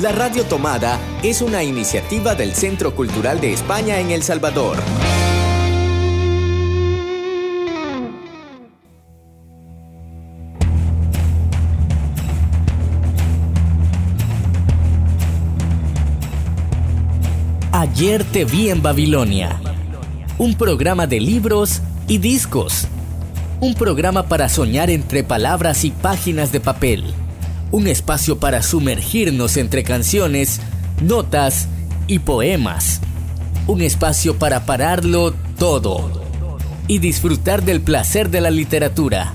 La Radio Tomada es una iniciativa del Centro Cultural de España en El Salvador. Ayer te vi en Babilonia. Un programa de libros y discos. Un programa para soñar entre palabras y páginas de papel un espacio para sumergirnos entre canciones, notas y poemas. Un espacio para pararlo todo y disfrutar del placer de la literatura.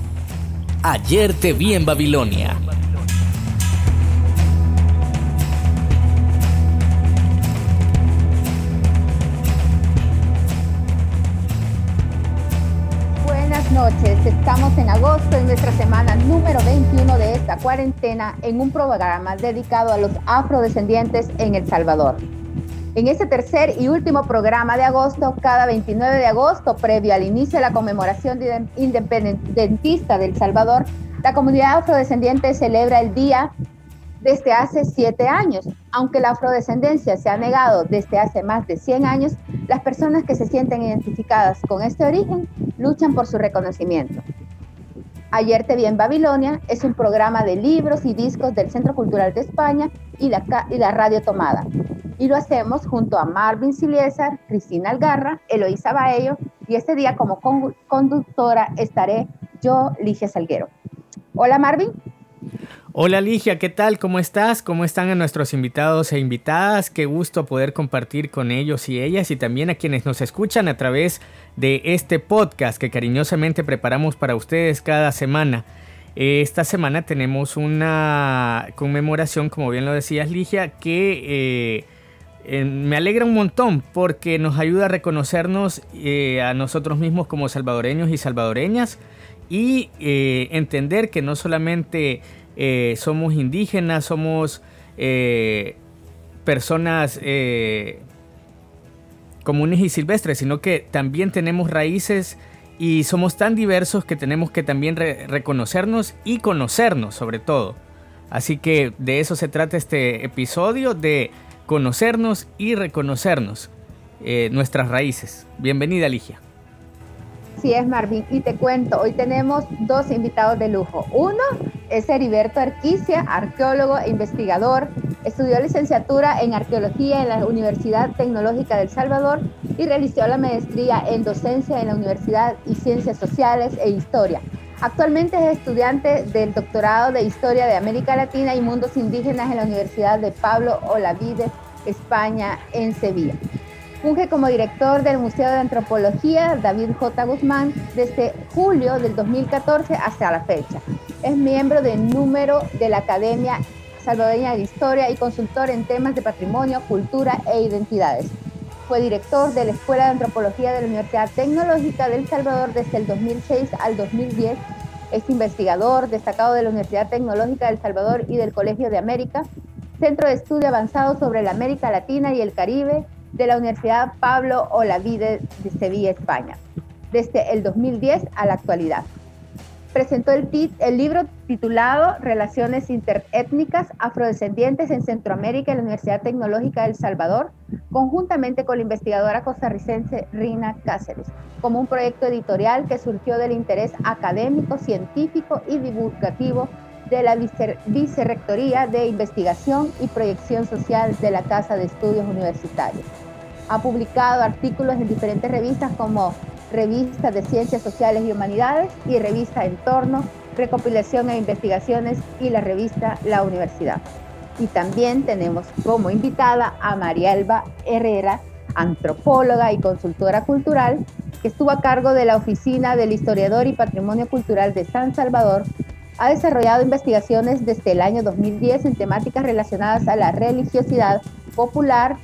Ayer te vi en Babilonia. Noches. Estamos en agosto, en nuestra semana número 21 de esta cuarentena, en un programa dedicado a los afrodescendientes en El Salvador. En este tercer y último programa de agosto, cada 29 de agosto, previo al inicio de la conmemoración independentista de El Salvador, la comunidad afrodescendiente celebra el Día desde hace siete años. Aunque la afrodescendencia se ha negado desde hace más de 100 años, las personas que se sienten identificadas con este origen luchan por su reconocimiento. Ayer te vi en Babilonia es un programa de libros y discos del Centro Cultural de España y la, Radio Tomada. Y lo hacemos junto a Marvin Siliesar, Cristina Algarra, Eloísa Baello y este día como conductora estaré yo, Ligia Salguero. Hola Marvin. Hola Ligia, ¿qué tal? ¿Cómo estás? ¿Cómo están a nuestros invitados e invitadas? Qué gusto poder compartir con ellos y ellas y también a quienes nos escuchan a través de este podcast que cariñosamente preparamos para ustedes cada semana. Esta semana tenemos una conmemoración, como bien lo decías Ligia, que eh, me alegra un montón porque nos ayuda a reconocernos eh, a nosotros mismos como salvadoreños y salvadoreñas y eh, entender que no solamente eh, somos indígenas, somos eh, personas comunes y silvestres, sino que también tenemos raíces y somos tan diversos que tenemos que también reconocernos y conocernos sobre todo. Así que de eso se trata este episodio, de conocernos y reconocernos nuestras raíces. Bienvenida Ligia. Así es, Marvin. Y te cuento, hoy tenemos dos invitados de lujo. Uno es Heriberto Arquicia, arqueólogo e investigador. Estudió licenciatura en arqueología en la Universidad Tecnológica del Salvador y realizó la maestría en docencia en la Universidad y Ciencias Sociales e Historia. Actualmente es estudiante del doctorado de Historia de América Latina y Mundos Indígenas en la Universidad de Pablo Olavide, España, en Sevilla. Funge como director del Museo de Antropología David J. Guzmán desde julio del 2014 hasta la fecha. Es miembro del número de la Academia Salvadoreña de Historia y consultor en temas de patrimonio, cultura e identidades. Fue director de la Escuela de Antropología de la Universidad Tecnológica del Salvador desde el 2006 al 2010. Es investigador destacado de la Universidad Tecnológica del Salvador y del Colegio de América, Centro de Estudio Avanzado sobre la América Latina y el Caribe, de la Universidad Pablo Olavide de Sevilla, España, desde el 2010 a la actualidad. Presentó el, el libro titulado Relaciones interétnicas afrodescendientes en Centroamérica en la Universidad Tecnológica del Salvador, conjuntamente con la investigadora costarricense Rina Cáceres, como un proyecto editorial que surgió del interés académico, científico y divulgativo de la Vicerrectoría de Investigación y Proyección Social de la Casa de Estudios Universitarios. Ha publicado artículos en diferentes revistas como Revista de Ciencias Sociales y Humanidades y Revista Entorno, Recopilación e Investigaciones y la revista La Universidad. Y también tenemos como invitada a María Elba Herrera, antropóloga y consultora cultural, que estuvo a cargo de la Oficina del Historiador y Patrimonio Cultural de San Salvador. Ha desarrollado investigaciones desde el año 2010 en temáticas relacionadas a la religiosidad popular,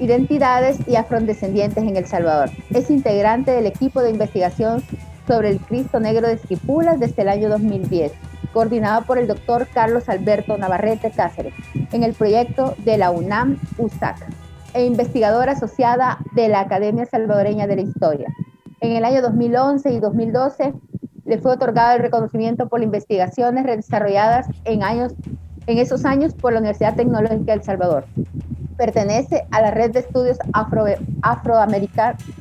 identidades y afrodescendientes en El Salvador. Es integrante del equipo de investigación sobre el Cristo Negro de Esquipulas desde el año 2010, coordinado por el doctor Carlos Alberto Navarrete Cáceres, en el proyecto de la UNAM USAC, e investigadora asociada de la Academia Salvadoreña de la Historia. En el año 2011 y 2012 le fue otorgado el reconocimiento por investigaciones desarrolladas en años en esos años por la Universidad Tecnológica de El Salvador. Pertenece a la red de estudios afro,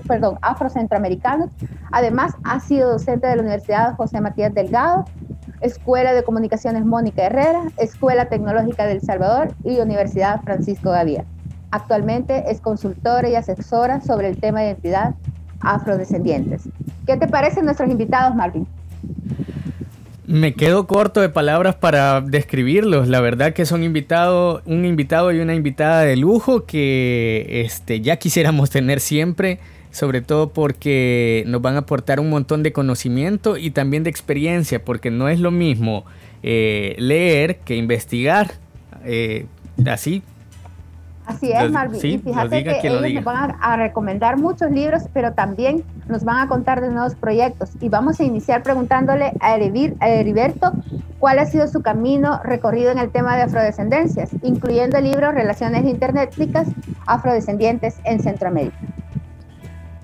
perdón, afrocentroamericanos. Además, ha sido docente de la Universidad José Matías Delgado, Escuela de Comunicaciones Mónica Herrera, Escuela Tecnológica de El Salvador y Universidad Francisco Gaviria. Actualmente es consultora y asesora sobre el tema de identidad afrodescendientes. ¿Qué te parecen nuestros invitados, Marvin? Me quedo corto de palabras para describirlos. La verdad que son invitados, un invitado y una invitada de lujo que este, ya quisiéramos tener siempre, sobre todo porque nos van a aportar un montón de conocimiento y también de experiencia, porque no es lo mismo eh, leer que investigar. Eh, así Así es, Marvin. y fíjate que ellos nos van a, recomendar muchos libros, pero también nos van a contar de nuevos proyectos. Y vamos a iniciar preguntándole a, Heriberto cuál ha sido su camino recorrido en el tema de afrodescendencias, incluyendo el libro Relaciones Internéticas Afrodescendientes en Centroamérica.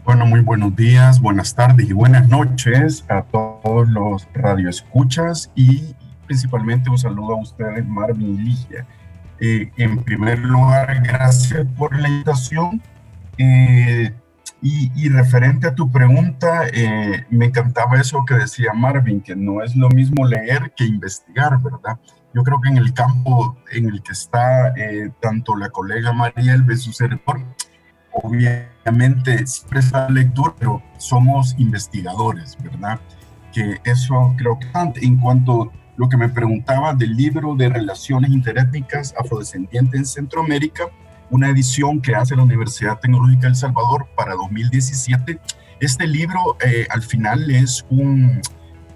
Bueno, muy buenos días, buenas tardes y buenas noches a todos los radioescuchas y principalmente un saludo a ustedes, Marvin y Ligia. Eh, en primer lugar, gracias por la invitación. Eh, y, referente a tu pregunta, eh, me encantaba eso que decía Marvin, que no es lo mismo leer que investigar, ¿verdad? Yo creo que en el campo en el que está tanto la colega María Elbe, su servidor, obviamente siempre está lectura, pero somos investigadores, ¿verdad? Que eso creo que en cuanto lo que me preguntaba del libro de Relaciones Interétnicas Afrodescendientes en Centroamérica, una edición que hace la Universidad Tecnológica de El Salvador para 2017. Este libro eh, al final es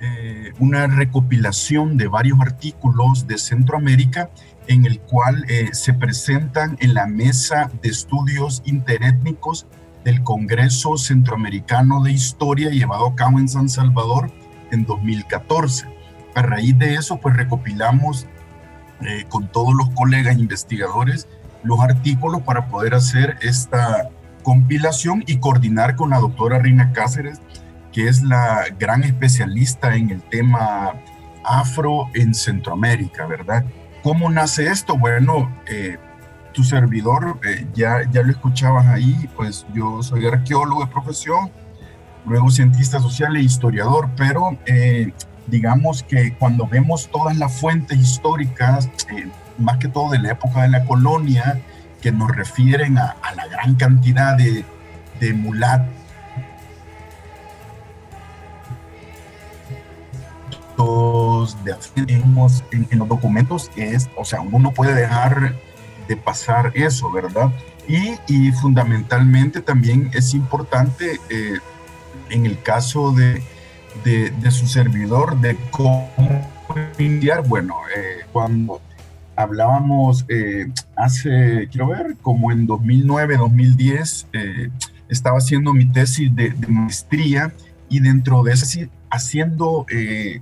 eh, una recopilación de varios artículos de Centroamérica en el cual eh, se presentan en la mesa de estudios interétnicos del Congreso Centroamericano de Historia llevado a cabo en San Salvador en 2014 a raíz de eso, pues recopilamos eh, con todos los colegas investigadores los artículos para poder hacer esta compilación y coordinar con la doctora Rina Cáceres, que es la gran especialista en el tema afro en Centroamérica, ¿verdad? ¿Cómo nace esto? Bueno, eh, tu servidor, eh, ya, ya lo escuchabas ahí, pues yo soy arqueólogo de profesión, luego cientista social e historiador, pero digamos que cuando vemos todas las fuentes históricas, eh, más que todo de la época de la colonia, que nos refieren a, la gran cantidad de, de mulatos, de en, en, los documentos es, o sea, uno no puede dejar de pasar eso, ¿verdad? Y, y fundamentalmente también es importante eh, en el caso de, de, su servidor, de cómo iniciar. Bueno, eh, cuando hablábamos eh, hace, quiero ver, como en 2009, 2010, eh, estaba haciendo mi tesis de, maestría y dentro de ese, haciendo,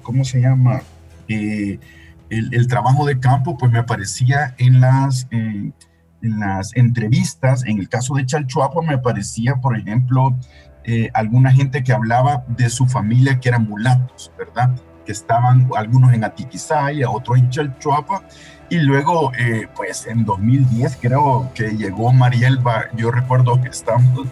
¿cómo se llama? El, el, trabajo de campo, pues me aparecía en las, en las entrevistas, en el caso de Chalchuapa me aparecía, por ejemplo, eh, alguna gente que hablaba de su familia que eran mulatos, ¿verdad? Que estaban algunos en Atiquizaya, otros en Chalchuapa, y luego, eh, pues en 2010 creo que llegó Marielba, yo recuerdo que estábamos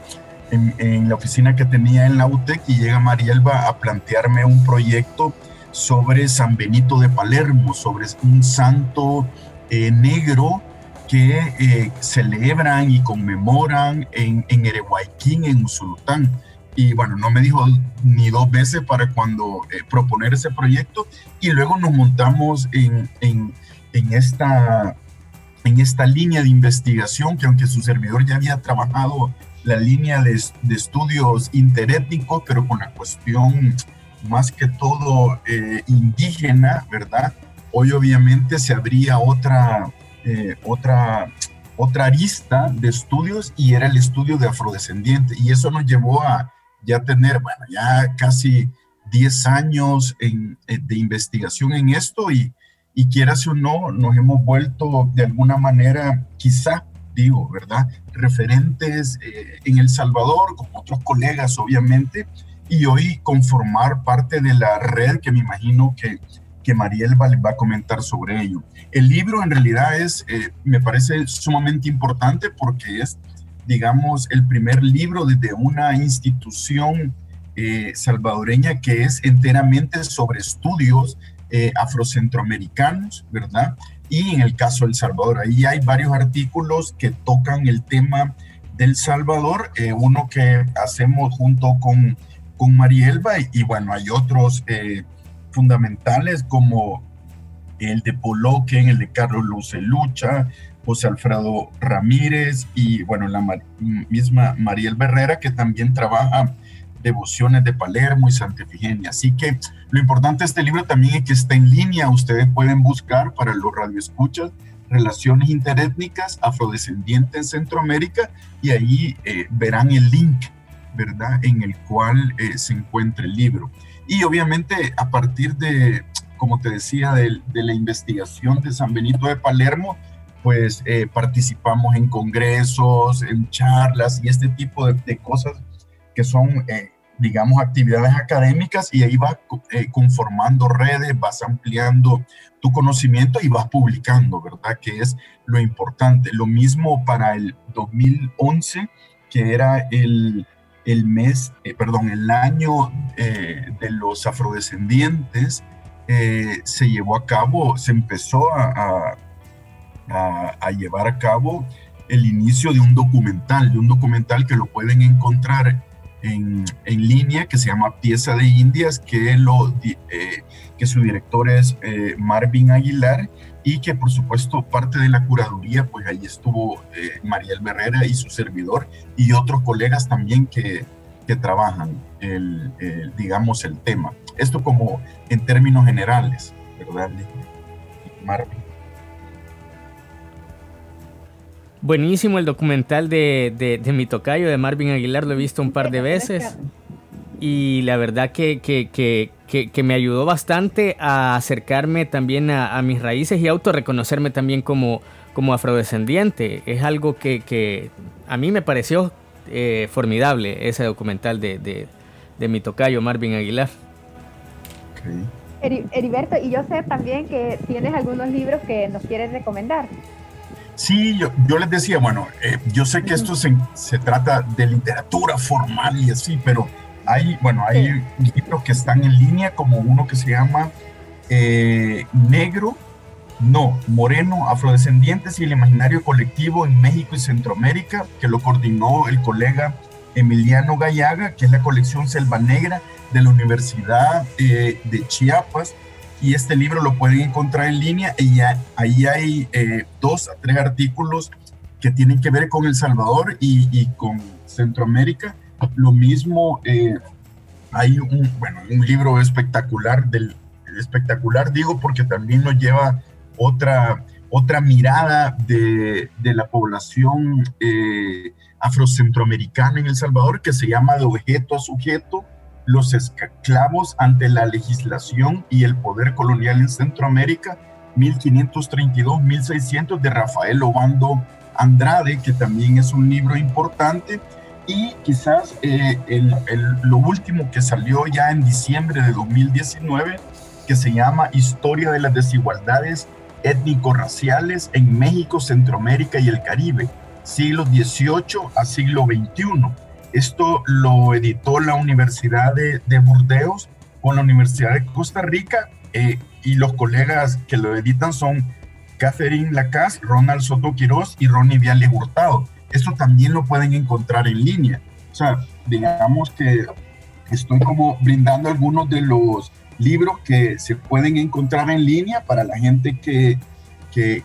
en, en, la oficina que tenía en la UTEC y llega Marielba a plantearme un proyecto sobre San Benito de Palermo, sobre un santo eh, negro que celebran y conmemoran en, en en Usulután y bueno, no me dijo ni dos veces para cuando eh, proponer ese proyecto y luego nos montamos en, en, en, esta, en esta línea de investigación que aunque su servidor ya había trabajado la línea de, de estudios interétnicos, pero con la cuestión más que todo eh, indígena, ¿verdad? Hoy obviamente se abría otra, eh, otra, otra arista de estudios y era el estudio de afrodescendiente y eso nos llevó a, ya tener, bueno, ya casi 10 años en, eh, de investigación en esto y, y quieras o no, nos hemos vuelto de alguna manera, quizá, digo, ¿verdad? Referentes eh, en El Salvador, con otros colegas, obviamente, y hoy conformar parte de la red que me imagino que, que Mariel va, va, a comentar sobre ello. El libro en realidad es, eh, me parece sumamente importante porque es, digamos, el primer libro desde una institución eh, salvadoreña que es enteramente sobre estudios eh, afrocentroamericanos, ¿verdad? Y en el caso de El Salvador, ahí hay varios artículos que tocan el tema del Salvador, uno que hacemos junto con, con Marielba y, y bueno, hay otros fundamentales como el de Poloquen, el de Carlos Lucelucha, José Alfredo Ramírez y bueno, la misma Mariel Berrera que también trabaja devociones de Palermo y Santa Efigenia. Así que lo importante de este libro también es que está en línea, ustedes pueden buscar para los radioescuchas relaciones interétnicas afrodescendientes en Centroamérica y ahí eh, verán el link, ¿verdad?, en el cual eh, se encuentra el libro. Y obviamente a partir de, como te decía, de, la investigación de San Benito de Palermo, pues eh, participamos en congresos, en charlas y este tipo de, cosas que son, eh, digamos, actividades académicas y ahí vas eh, conformando redes, vas ampliando tu conocimiento y vas publicando, ¿verdad? Que es lo importante. Lo mismo para el 2011, que era el el mes, perdón, el año de los afrodescendientes se llevó a cabo, se empezó a, llevar a cabo el inicio de un documental, de un documental que lo pueden encontrar en, en línea, que se llama Pieza de Indias, que, lo, que su director es Marvin Aguilar y que por supuesto parte de la curaduría, pues ahí estuvo eh, Mariel Herrera y su servidor y otros colegas también que, que trabajan el, digamos, el tema. Esto como en términos generales, ¿verdad, Marvin? Buenísimo el documental de, de, de, mi tocayo, de Marvin Aguilar, lo he visto un par de veces y la verdad que, que, me ayudó bastante a acercarme también a, mis raíces y autorreconocerme también como, como afrodescendiente. Es algo que, a mí me pareció eh, formidable ese documental de, mi tocayo Marvin Aguilar. Heriberto, y yo sé también que tienes algunos libros que nos quieres recomendar. Sí, yo, yo les decía, bueno, eh, yo sé que esto se, se, trata de literatura formal y así, pero hay, bueno, hay libros que están en línea, como uno que se llama eh, Negro, no, Moreno, Afrodescendientes y el Imaginario Colectivo en México y Centroamérica, que lo coordinó el colega Emiliano Gallaga, que es la colección Selva Negra de la Universidad eh, de Chiapas. Y este libro lo pueden encontrar en línea. Y ahí hay eh, dos a tres artículos que tienen que ver con El Salvador y, y con Centroamérica. Lo mismo, eh, hay un, bueno, un libro espectacular, del, espectacular digo porque también nos lleva otra, otra mirada de, de la población eh, afrocentroamericana en El Salvador que se llama De objeto a sujeto, los esclavos ante la legislación y el poder colonial en Centroamérica, 1532-1600 de Rafael Obando Andrade, que también es un libro importante y quizás eh, lo último que salió ya en diciembre de 2019, que se llama Historia de las desigualdades étnico-raciales en México, Centroamérica y el Caribe, siglo XVIII a siglo XXI. Esto lo editó la Universidad de, de Burdeos con la Universidad de Costa Rica eh, y los colegas que lo editan son Catherine Lacasse, Ronald Soto Quirós y Ronnie Viale Hurtado esto también lo pueden encontrar en línea. O sea, digamos que estoy como brindando algunos de los libros que se pueden encontrar en línea para la gente que, que,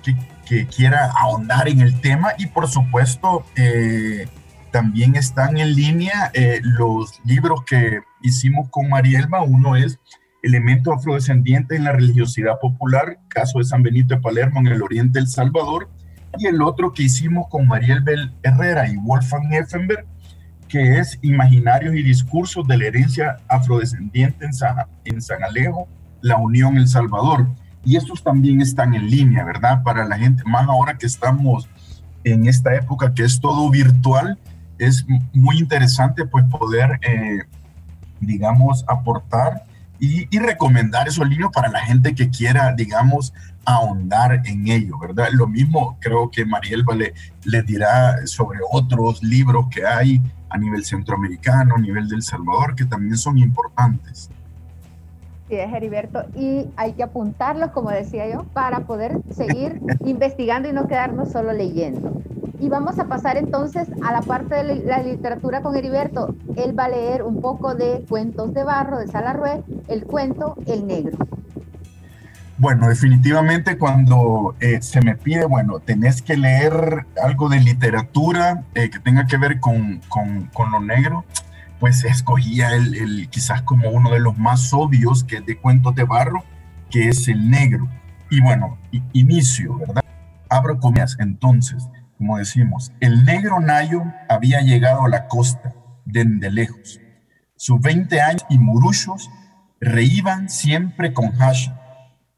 quiera ahondar en el tema y por supuesto eh, también están en línea eh, los libros que hicimos con Marielma. Uno es Elemento afrodescendiente en la religiosidad popular, caso de San Benito de Palermo en el oriente del Salvador y el otro que hicimos con Mariel Bell Herrera y Wolfgang Effenberg, que es Imaginarios y Discursos de la Herencia Afrodescendiente en San, en San Alejo, La Unión El Salvador. Y estos también están en línea, ¿verdad? Para la gente, más ahora que estamos en esta época que es todo virtual, es muy interesante pues poder, eh, digamos, aportar y, recomendar esos libros para la gente que quiera, digamos, ahondar en ello, ¿verdad? Lo mismo creo que Mariel le, le dirá sobre otros libros que hay a nivel centroamericano, a nivel del Salvador, que también son importantes. Sí, es Heriberto, y hay que apuntarlos, como decía yo, para poder seguir investigando y no quedarnos solo leyendo. Y vamos a pasar entonces a la parte de la literatura con Heriberto. Él va a leer un poco de Cuentos de Barro de Salarrué, el cuento El Negro. Bueno, definitivamente cuando eh, se me pide, bueno, tenés que leer algo de literatura eh, que tenga que ver con, con, con, lo negro, pues escogía el, quizás como uno de los más obvios, que es de Cuentos de Barro, que es el negro. Y bueno, inicio, ¿verdad? Abro comillas, entonces como decimos, el negro Nayo había llegado a la costa desde lejos. Sus 20 años y muruchos reíban siempre con hash,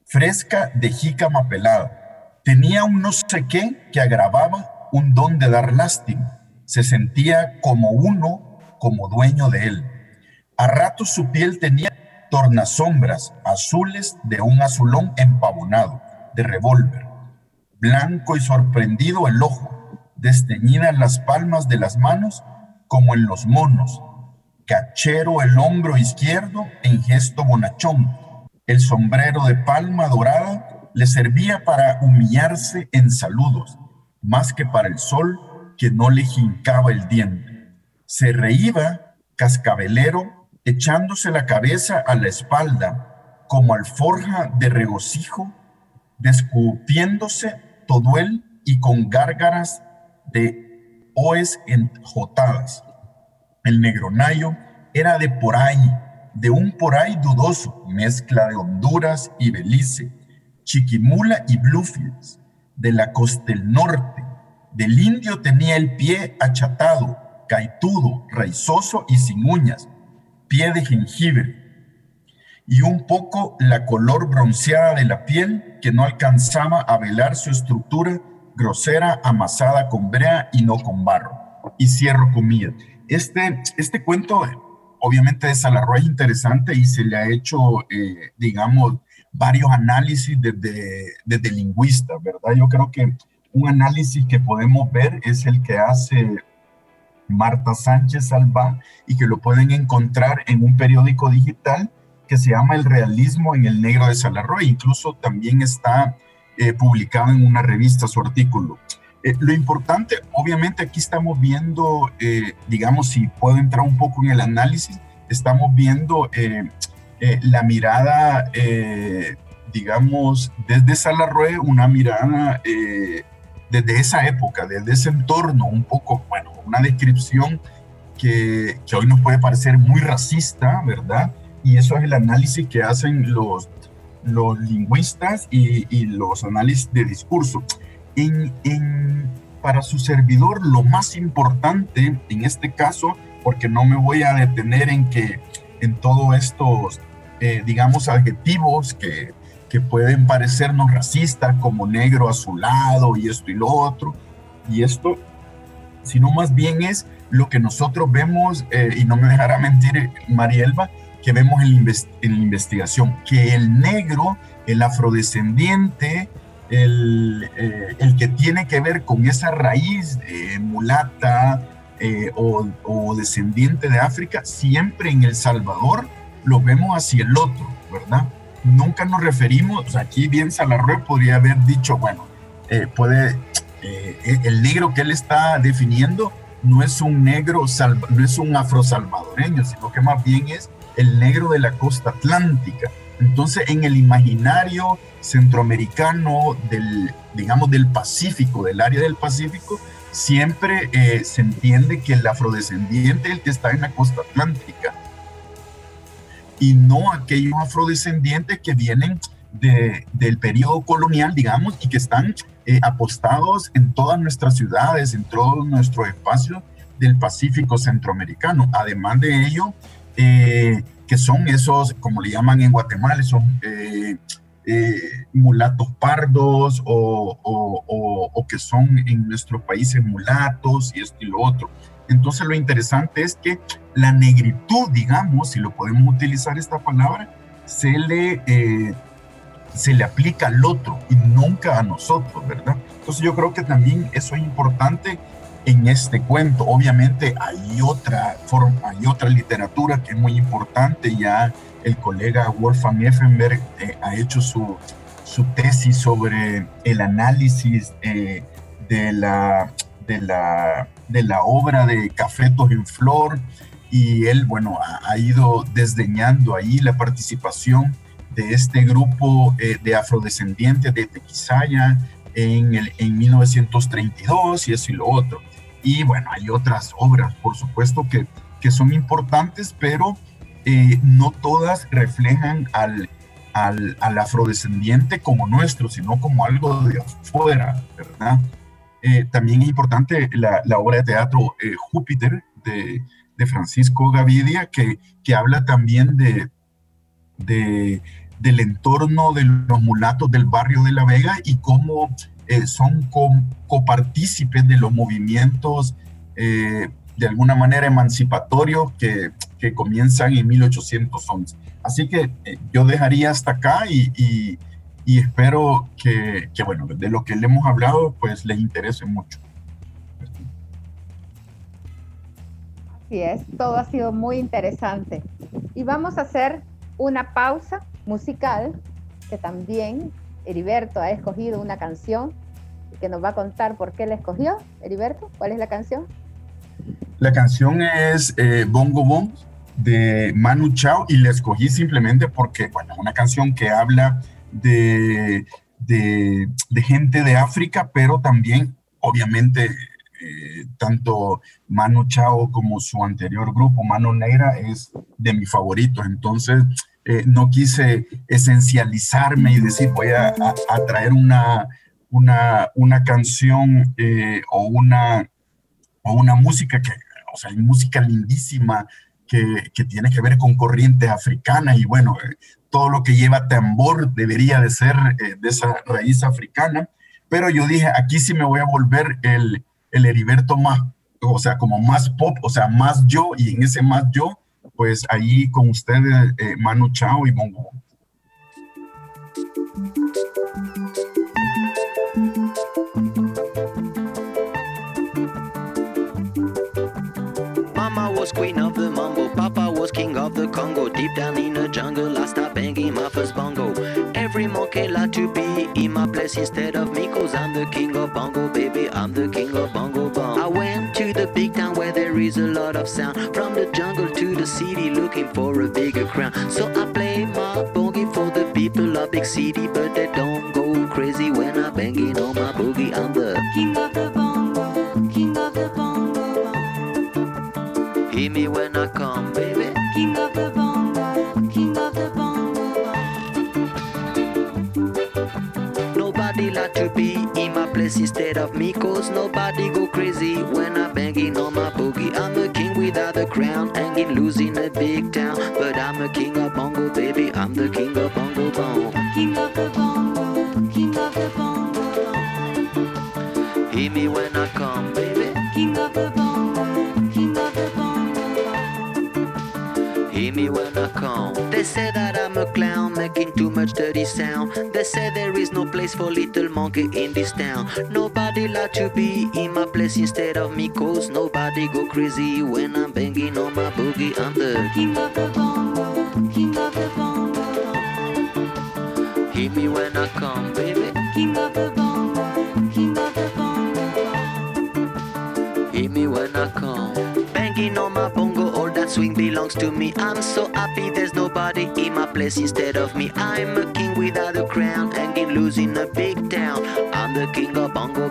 fresca de jícama pelada. Tenía un no sé qué que agravaba un don de dar lástima. Se sentía como uno, como dueño de él. A ratos su piel tenía tornasombras azules de un azulón empavonado, de revólver blanco y sorprendido el ojo, desteñidas las palmas de las manos como en los monos, cachero el hombro izquierdo en gesto bonachón, el sombrero de palma dorada le servía para humillarse en saludos, más que para el sol que no le jincaba el diente. Se reía cascabelero echándose la cabeza a la espalda como alforja de regocijo, descupiéndose todo él y con gárgaras de oes enjotadas. El negronayo era de por ahí, de un por ahí dudoso, mezcla de Honduras y Belice, Chiquimula y Bluefields, de la costa del norte. Del indio tenía el pie achatado, caitudo, raizoso y sin uñas, pie de jengibre, y un poco la color bronceada de la piel que no alcanzaba a velar su estructura grosera, amasada con brea y no con barro. Y cierro comida. Este, este cuento, obviamente, de Salarro es interesante y se le ha hecho, eh, digamos, varios análisis desde, desde lingüistas, ¿verdad? Yo creo que un análisis que podemos ver es el que hace Marta Sánchez Salva y que lo pueden encontrar en un periódico digital que se llama El realismo en el negro de Salarroy. Incluso también está eh, publicado en una revista su artículo. Eh, lo importante, obviamente aquí estamos viendo, eh, digamos, si puedo entrar un poco en el análisis, estamos viendo la mirada, digamos, desde Salarroy, una mirada desde esa época, desde ese entorno, un poco, bueno, una descripción que, que hoy nos puede parecer muy racista, ¿verdad? Y eso es el análisis que hacen los, los lingüistas y, los análisis de discurso. En, en, para su servidor, lo más importante en este caso, porque no me voy a detener en que en todos estos, eh, digamos, adjetivos que, que pueden parecernos racistas, como negro azulado y esto y lo otro, y esto, sino más bien es lo que nosotros vemos, eh, y no me dejará mentir Marielba, que vemos en, la investigación, que el negro, el afrodescendiente, el, eh, el, que tiene que ver con esa raíz mulata eh, o, descendiente de África, siempre en El Salvador lo vemos hacia el otro, ¿verdad? Nunca nos referimos, aquí bien Salarroe podría haber dicho, bueno, eh, puede, el negro que él está definiendo no es un negro, no es un afrosalvadoreño, sino que más bien es el negro de la costa atlántica. Entonces, en el imaginario centroamericano del, digamos, del Pacífico, del área del Pacífico, siempre eh, se entiende que el afrodescendiente es el que está en la costa atlántica y no aquellos afrodescendientes que vienen de, del periodo colonial, digamos, y que están eh, apostados en todas nuestras ciudades, en todos nuestros espacios del Pacífico centroamericano. Además de ello, eh, que son esos, como le llaman en Guatemala, esos eh, eh, mulatos pardos o, o, que son en nuestros países mulatos y esto y lo otro. Entonces lo interesante es que la negritud, digamos, si lo podemos utilizar esta palabra, se le, eh, se le aplica al otro y nunca a nosotros, ¿verdad? Entonces yo creo que también eso es importante en este cuento. Obviamente hay otra forma, hay otra literatura que es muy importante. Ya el colega Wolfgang Effenberg eh, ha hecho su, su, tesis sobre el análisis eh, de, la, de, la, de la obra de Cafetos en Flor y él, bueno, ha, ido desdeñando ahí la participación de este grupo eh, de afrodescendientes de Tequisaya en, el, en 1932 y eso y lo otro. Y bueno, hay otras obras, por supuesto, que, que son importantes, pero eh, no todas reflejan al, al, al, afrodescendiente como nuestro, sino como algo de afuera, ¿verdad? Eh, también es importante la, la obra de teatro eh, Júpiter de, de, Francisco Gavidia, que, que habla también de, de, del entorno de los mulatos del barrio de La Vega y cómo eh, son copartícipes de los movimientos eh, de alguna manera emancipatorios que, que, comienzan en 1811. Así que eh, yo dejaría hasta acá y, y, y espero que, que, bueno, de lo que le hemos hablado, pues les interese mucho. Así es, todo ha sido muy interesante. Y vamos a hacer una pausa musical que también Heriberto ha escogido una canción que nos va a contar por qué la escogió. Heriberto, ¿cuál es la canción? La canción es eh, Bongo Bong de Manu Chao y la escogí simplemente porque, bueno, una canción que habla de, de, gente de África, pero también, obviamente, eh, tanto Manu Chao como su anterior grupo, Mano Negra, es de mis favoritos. Entonces, eh, no quise esencializarme y decir voy a, a, traer una, una, una canción eh, o, una, o una música que, o sea, hay música lindísima que, que tiene que ver con corrientes africanas y bueno, eh, todo lo que lleva tambor debería de ser de esa raíz africana, pero yo dije, aquí sí me voy a volver el, el Heriberto más, o sea, como más pop, o sea, más yo, y en ese más yo, pues ahí con ustedes, eh, Manu Chao y Bongo. In instead of me, cause I'm the king of bongo, baby. I'm the king of bongo bong. I went to the big town where there is a lot of sound. From the jungle to the city, looking for a bigger crown. So I play my boogie for the people of big city, but they don't go crazy when I'm banging on my boogie. I'm the cause go crazy when I'm banging on my boogie. I'm the king without a crown, hanging loose in a big town. But I'm the king of bongo, baby. I'm the king of bongo bong. King of the bongo, king of the bongo bong. Hear me when I come, baby. King of the bongo, king of the bongo bong. Hear me when I come. They say that I'm a clown, making too much dirty sound. They say no place for little monkey in this town. Nobody like to be in my place instead of me, cause nobody go crazy when I'm banging on my boogie. I'm the king of the bongo, king of the bongo. Hear me when I come, baby. King of the bongo, king of the bongo. me when I come. Banging on my bongo, all that swing belongs to me. I'm so happy there's nobody in my place instead of me. I'm a king without a crown, in a big town. I'm the king of bongo,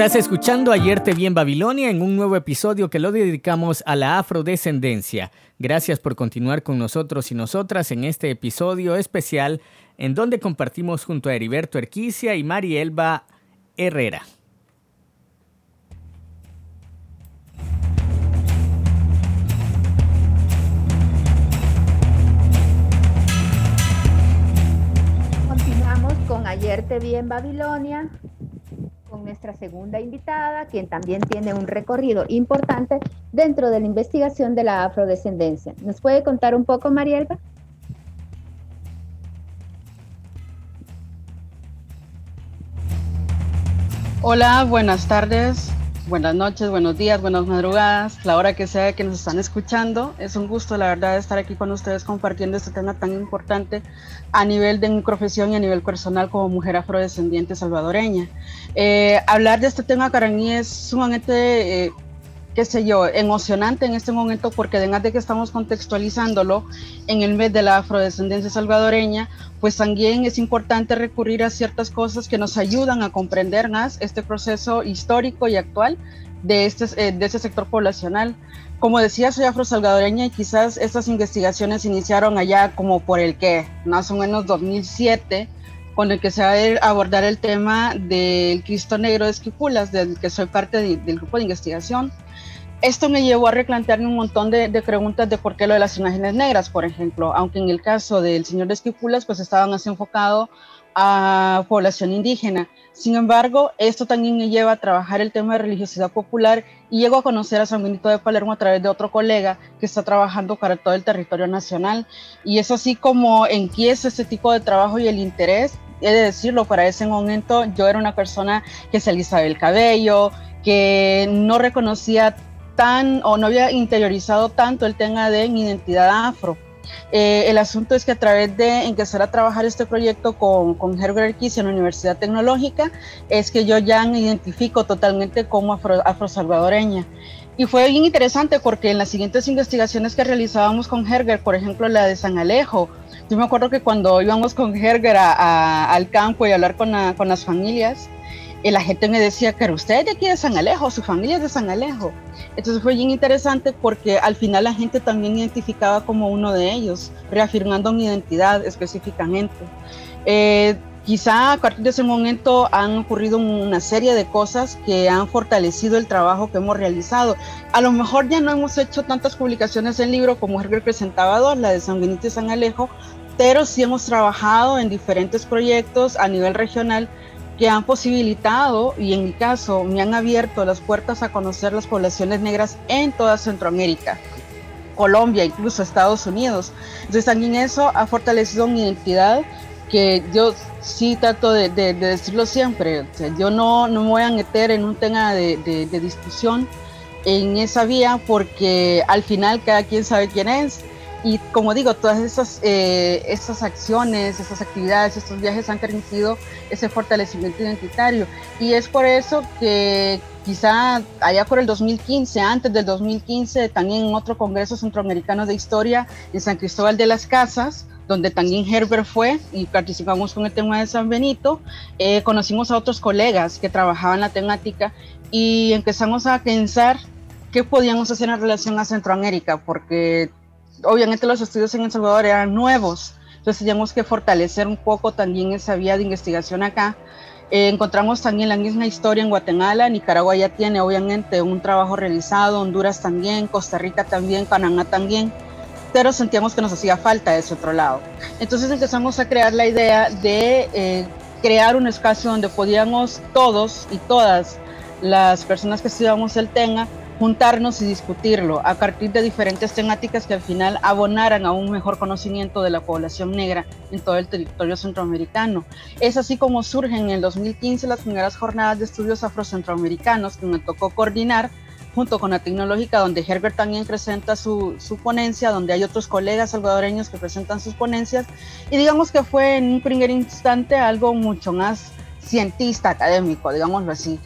Estás escuchando Ayer te vi en Babilonia en un nuevo episodio que lo dedicamos a la afrodescendencia. Gracias por continuar con nosotros y nosotras en este episodio especial en donde compartimos junto a Heriberto Erquicia y Marielba Herrera. Continuamos con Ayer te vi en Babilonia nuestra segunda invitada, quien también tiene un recorrido importante dentro de la investigación de la afrodescendencia. ¿Nos puede contar un poco, Marielba? Hola, buenas tardes, buenas noches, buenos días, buenas madrugadas, la hora que sea que nos están escuchando. Es un gusto, la verdad, estar aquí con ustedes compartiendo este tema tan importante a nivel de mi profesión y a nivel personal como mujer afrodescendiente salvadoreña. Eh, hablar de este tema para mí es sumamente... Eh, qué sé yo, emocionante en este momento porque además de que estamos contextualizándolo en el mes de la afrodescendencia salvadoreña, pues también es importante recurrir a ciertas cosas que nos ayudan a comprender más este proceso histórico y actual de este, eh, este sector poblacional. Como decía, soy afrosalvadoreña y quizás estas investigaciones iniciaron allá como por el que, más o menos 2007, con el que se va a abordar el tema del Cristo Negro de Esquipulas, del que soy parte del grupo de investigación esto me llevó a replantearme un montón de, preguntas de por qué lo de las imágenes negras, por ejemplo, aunque en el caso del señor de Esquipulas, pues estaban más enfocado a población indígena. Sin embargo, esto también me lleva a trabajar el tema de religiosidad popular y llego a conocer a San Benito de Palermo a través de otro colega que está trabajando para todo el territorio nacional. Y es así como empieza ese tipo de trabajo y el interés. He de decirlo, para ese momento yo era una persona que se alisaba el cabello, que no reconocía o no había interiorizado tanto el tema de mi identidad afro. Eh, el asunto es que a través de empezar a trabajar este proyecto con, con Herbert Kiss en la Universidad Tecnológica, es que yo ya me identifico totalmente como afro, afrosalvadoreña. Y fue bien interesante porque en las siguientes investigaciones que realizábamos con Herger, por ejemplo la de San Alejo, yo me acuerdo que cuando íbamos con Herger al campo y a hablar con, con las familias, y la gente me decía, pero usted es de aquí de San Alejo, su familia es de San Alejo. Entonces fue bien interesante porque al final la gente también identificaba como uno de ellos, reafirmando mi identidad específicamente. Eh, quizá a partir de ese momento han ocurrido una serie de cosas que han fortalecido el trabajo que hemos realizado. A lo mejor ya no hemos hecho tantas publicaciones en libro como Herbert presentaba dos, la de San Benito y San Alejo, pero sí hemos trabajado en diferentes proyectos a nivel regional que han posibilitado y en mi caso me han abierto las puertas a conocer las poblaciones negras en toda Centroamérica, Colombia, incluso Estados Unidos. Entonces también eso ha fortalecido mi identidad que yo sí trato de, decirlo siempre, yo no, no me voy a meter en un tema de, de discusión en esa vía porque al final cada quien sabe quién es y como digo, todas esas, eh, esas acciones, esas actividades, estos viajes han permitido ese fortalecimiento identitario. Y es por eso que quizá allá por el 2015, antes del 2015, también en otro Congreso Centroamericano de Historia en San Cristóbal de las Casas, donde también Herbert fue y participamos con el tema de San Benito, eh, conocimos a otros colegas que trabajaban la temática y empezamos a pensar qué podíamos hacer en relación a Centroamérica, porque obviamente los estudios en El Salvador eran nuevos, entonces teníamos que fortalecer un poco también esa vía de investigación acá. Eh, encontramos también la misma historia en Guatemala, Nicaragua ya tiene obviamente un trabajo realizado, Honduras también, Costa Rica también, Panamá también, pero sentíamos que nos hacía falta ese otro lado. Entonces empezamos a crear la idea de eh, crear un espacio donde podíamos todos y todas las personas que estudiamos el tema juntarnos y discutirlo a partir de diferentes temáticas que al final abonaran a un mejor conocimiento de la población negra en todo el territorio centroamericano. Es así como surgen en el 2015 las primeras jornadas de estudios afrocentroamericanos que me tocó coordinar junto con la tecnológica, donde Herbert también presenta su, su, ponencia, donde hay otros colegas salvadoreños que presentan sus ponencias, y digamos que fue en un primer instante algo mucho más cientista, académico, digámoslo así.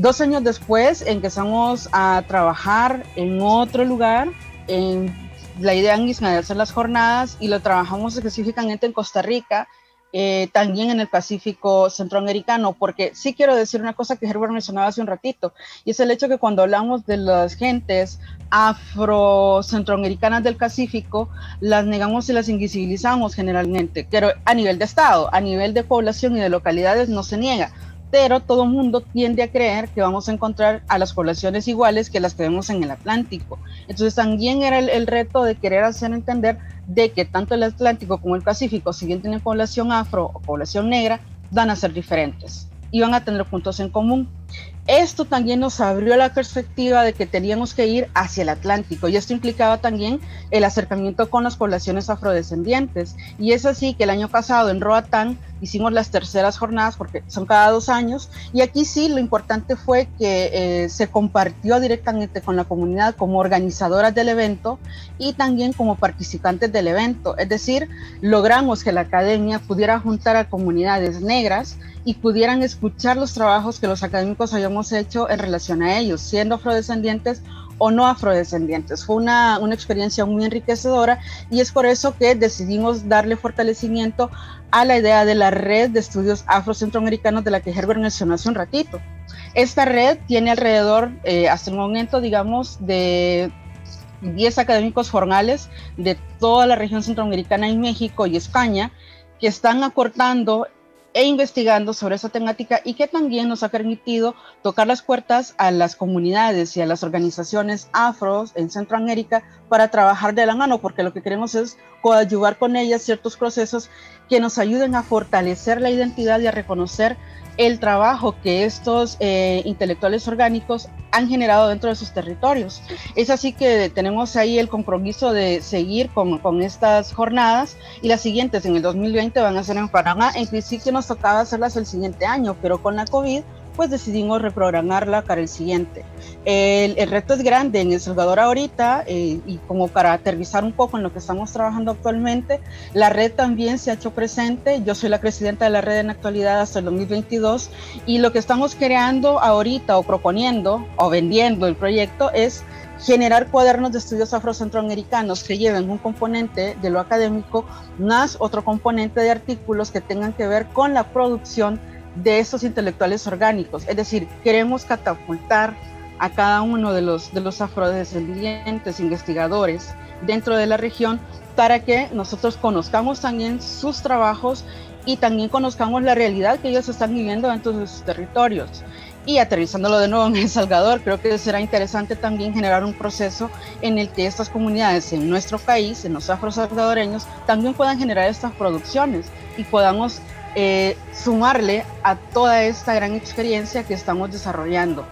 Dos años después empezamos a trabajar en otro lugar, en la idea de hacer las jornadas y lo trabajamos específicamente en Costa Rica eh, también en el Pacífico centroamericano, porque sí quiero decir una cosa que Herbert mencionaba hace un ratito, y es el hecho que cuando hablamos de las gentes afro-centroamericanas del Pacífico, las negamos y las invisibilizamos generalmente, pero a nivel de Estado, a nivel de población y de localidades no se niega pero todo el mundo tiende a creer que vamos a encontrar a las poblaciones iguales que las que vemos en el Atlántico. Entonces también era el, reto de querer hacer entender de que tanto el Atlántico como el Pacífico, si bien tienen población afro o población negra, van a ser diferentes y van a tener puntos en común. Esto también nos abrió la perspectiva de que teníamos que ir hacia el Atlántico y esto implicaba también el acercamiento con las poblaciones afrodescendientes. Y es así que el año pasado en Roatán hicimos las terceras jornadas porque son cada dos años y aquí sí lo importante fue que eh, se compartió directamente con la comunidad como organizadoras del evento y también como participantes del evento. Es decir, logramos que la academia pudiera juntar a comunidades negras y pudieran escuchar los trabajos que los académicos hayamos hecho en relación a ellos, siendo afrodescendientes o no afrodescendientes. Fue una, una, experiencia muy enriquecedora y es por eso que decidimos darle fortalecimiento a la idea de la red de estudios afrocentroamericanos de la que Herbert mencionó hace un ratito. Esta red tiene alrededor, eh, hasta el momento, digamos, de 10 académicos formales de toda la región centroamericana y México y España que están acortando e investigando sobre esa temática y que también nos ha permitido tocar las puertas a las comunidades y a las organizaciones afros en Centroamérica para trabajar de la mano, porque lo que queremos es coadyuvar con ellas ciertos procesos que nos ayuden a fortalecer la identidad y a reconocer el trabajo que estos eh, intelectuales orgánicos han generado dentro de sus territorios. Es así que tenemos ahí el compromiso de seguir con, con estas jornadas y las siguientes en el 2020 van a ser en Panamá. En principio nos tocaba hacerlas el siguiente año, pero con la COVID pues decidimos reprogramarla para el siguiente. El, el reto es grande en El Salvador ahorita eh, y como para aterrizar un poco en lo que estamos trabajando actualmente, la red también se ha hecho presente. Yo soy la presidenta de la red en actualidad hasta el 2022 y lo que estamos creando ahorita o proponiendo o vendiendo el proyecto es generar cuadernos de estudios afrocentroamericanos que lleven un componente de lo académico más otro componente de artículos que tengan que ver con la producción de estos intelectuales orgánicos. Es decir, queremos catapultar a cada uno de los, de los afrodescendientes investigadores dentro de la región para que nosotros conozcamos también sus trabajos y también conozcamos la realidad que ellos están viviendo dentro de sus territorios. Y aterrizándolo de nuevo en El Salvador, creo que será interesante también generar un proceso en el que estas comunidades en nuestro país, en los afro-salvadoreños, también puedan generar estas producciones y podamos eh, sumarle a toda esta gran experiencia que estamos desarrollando.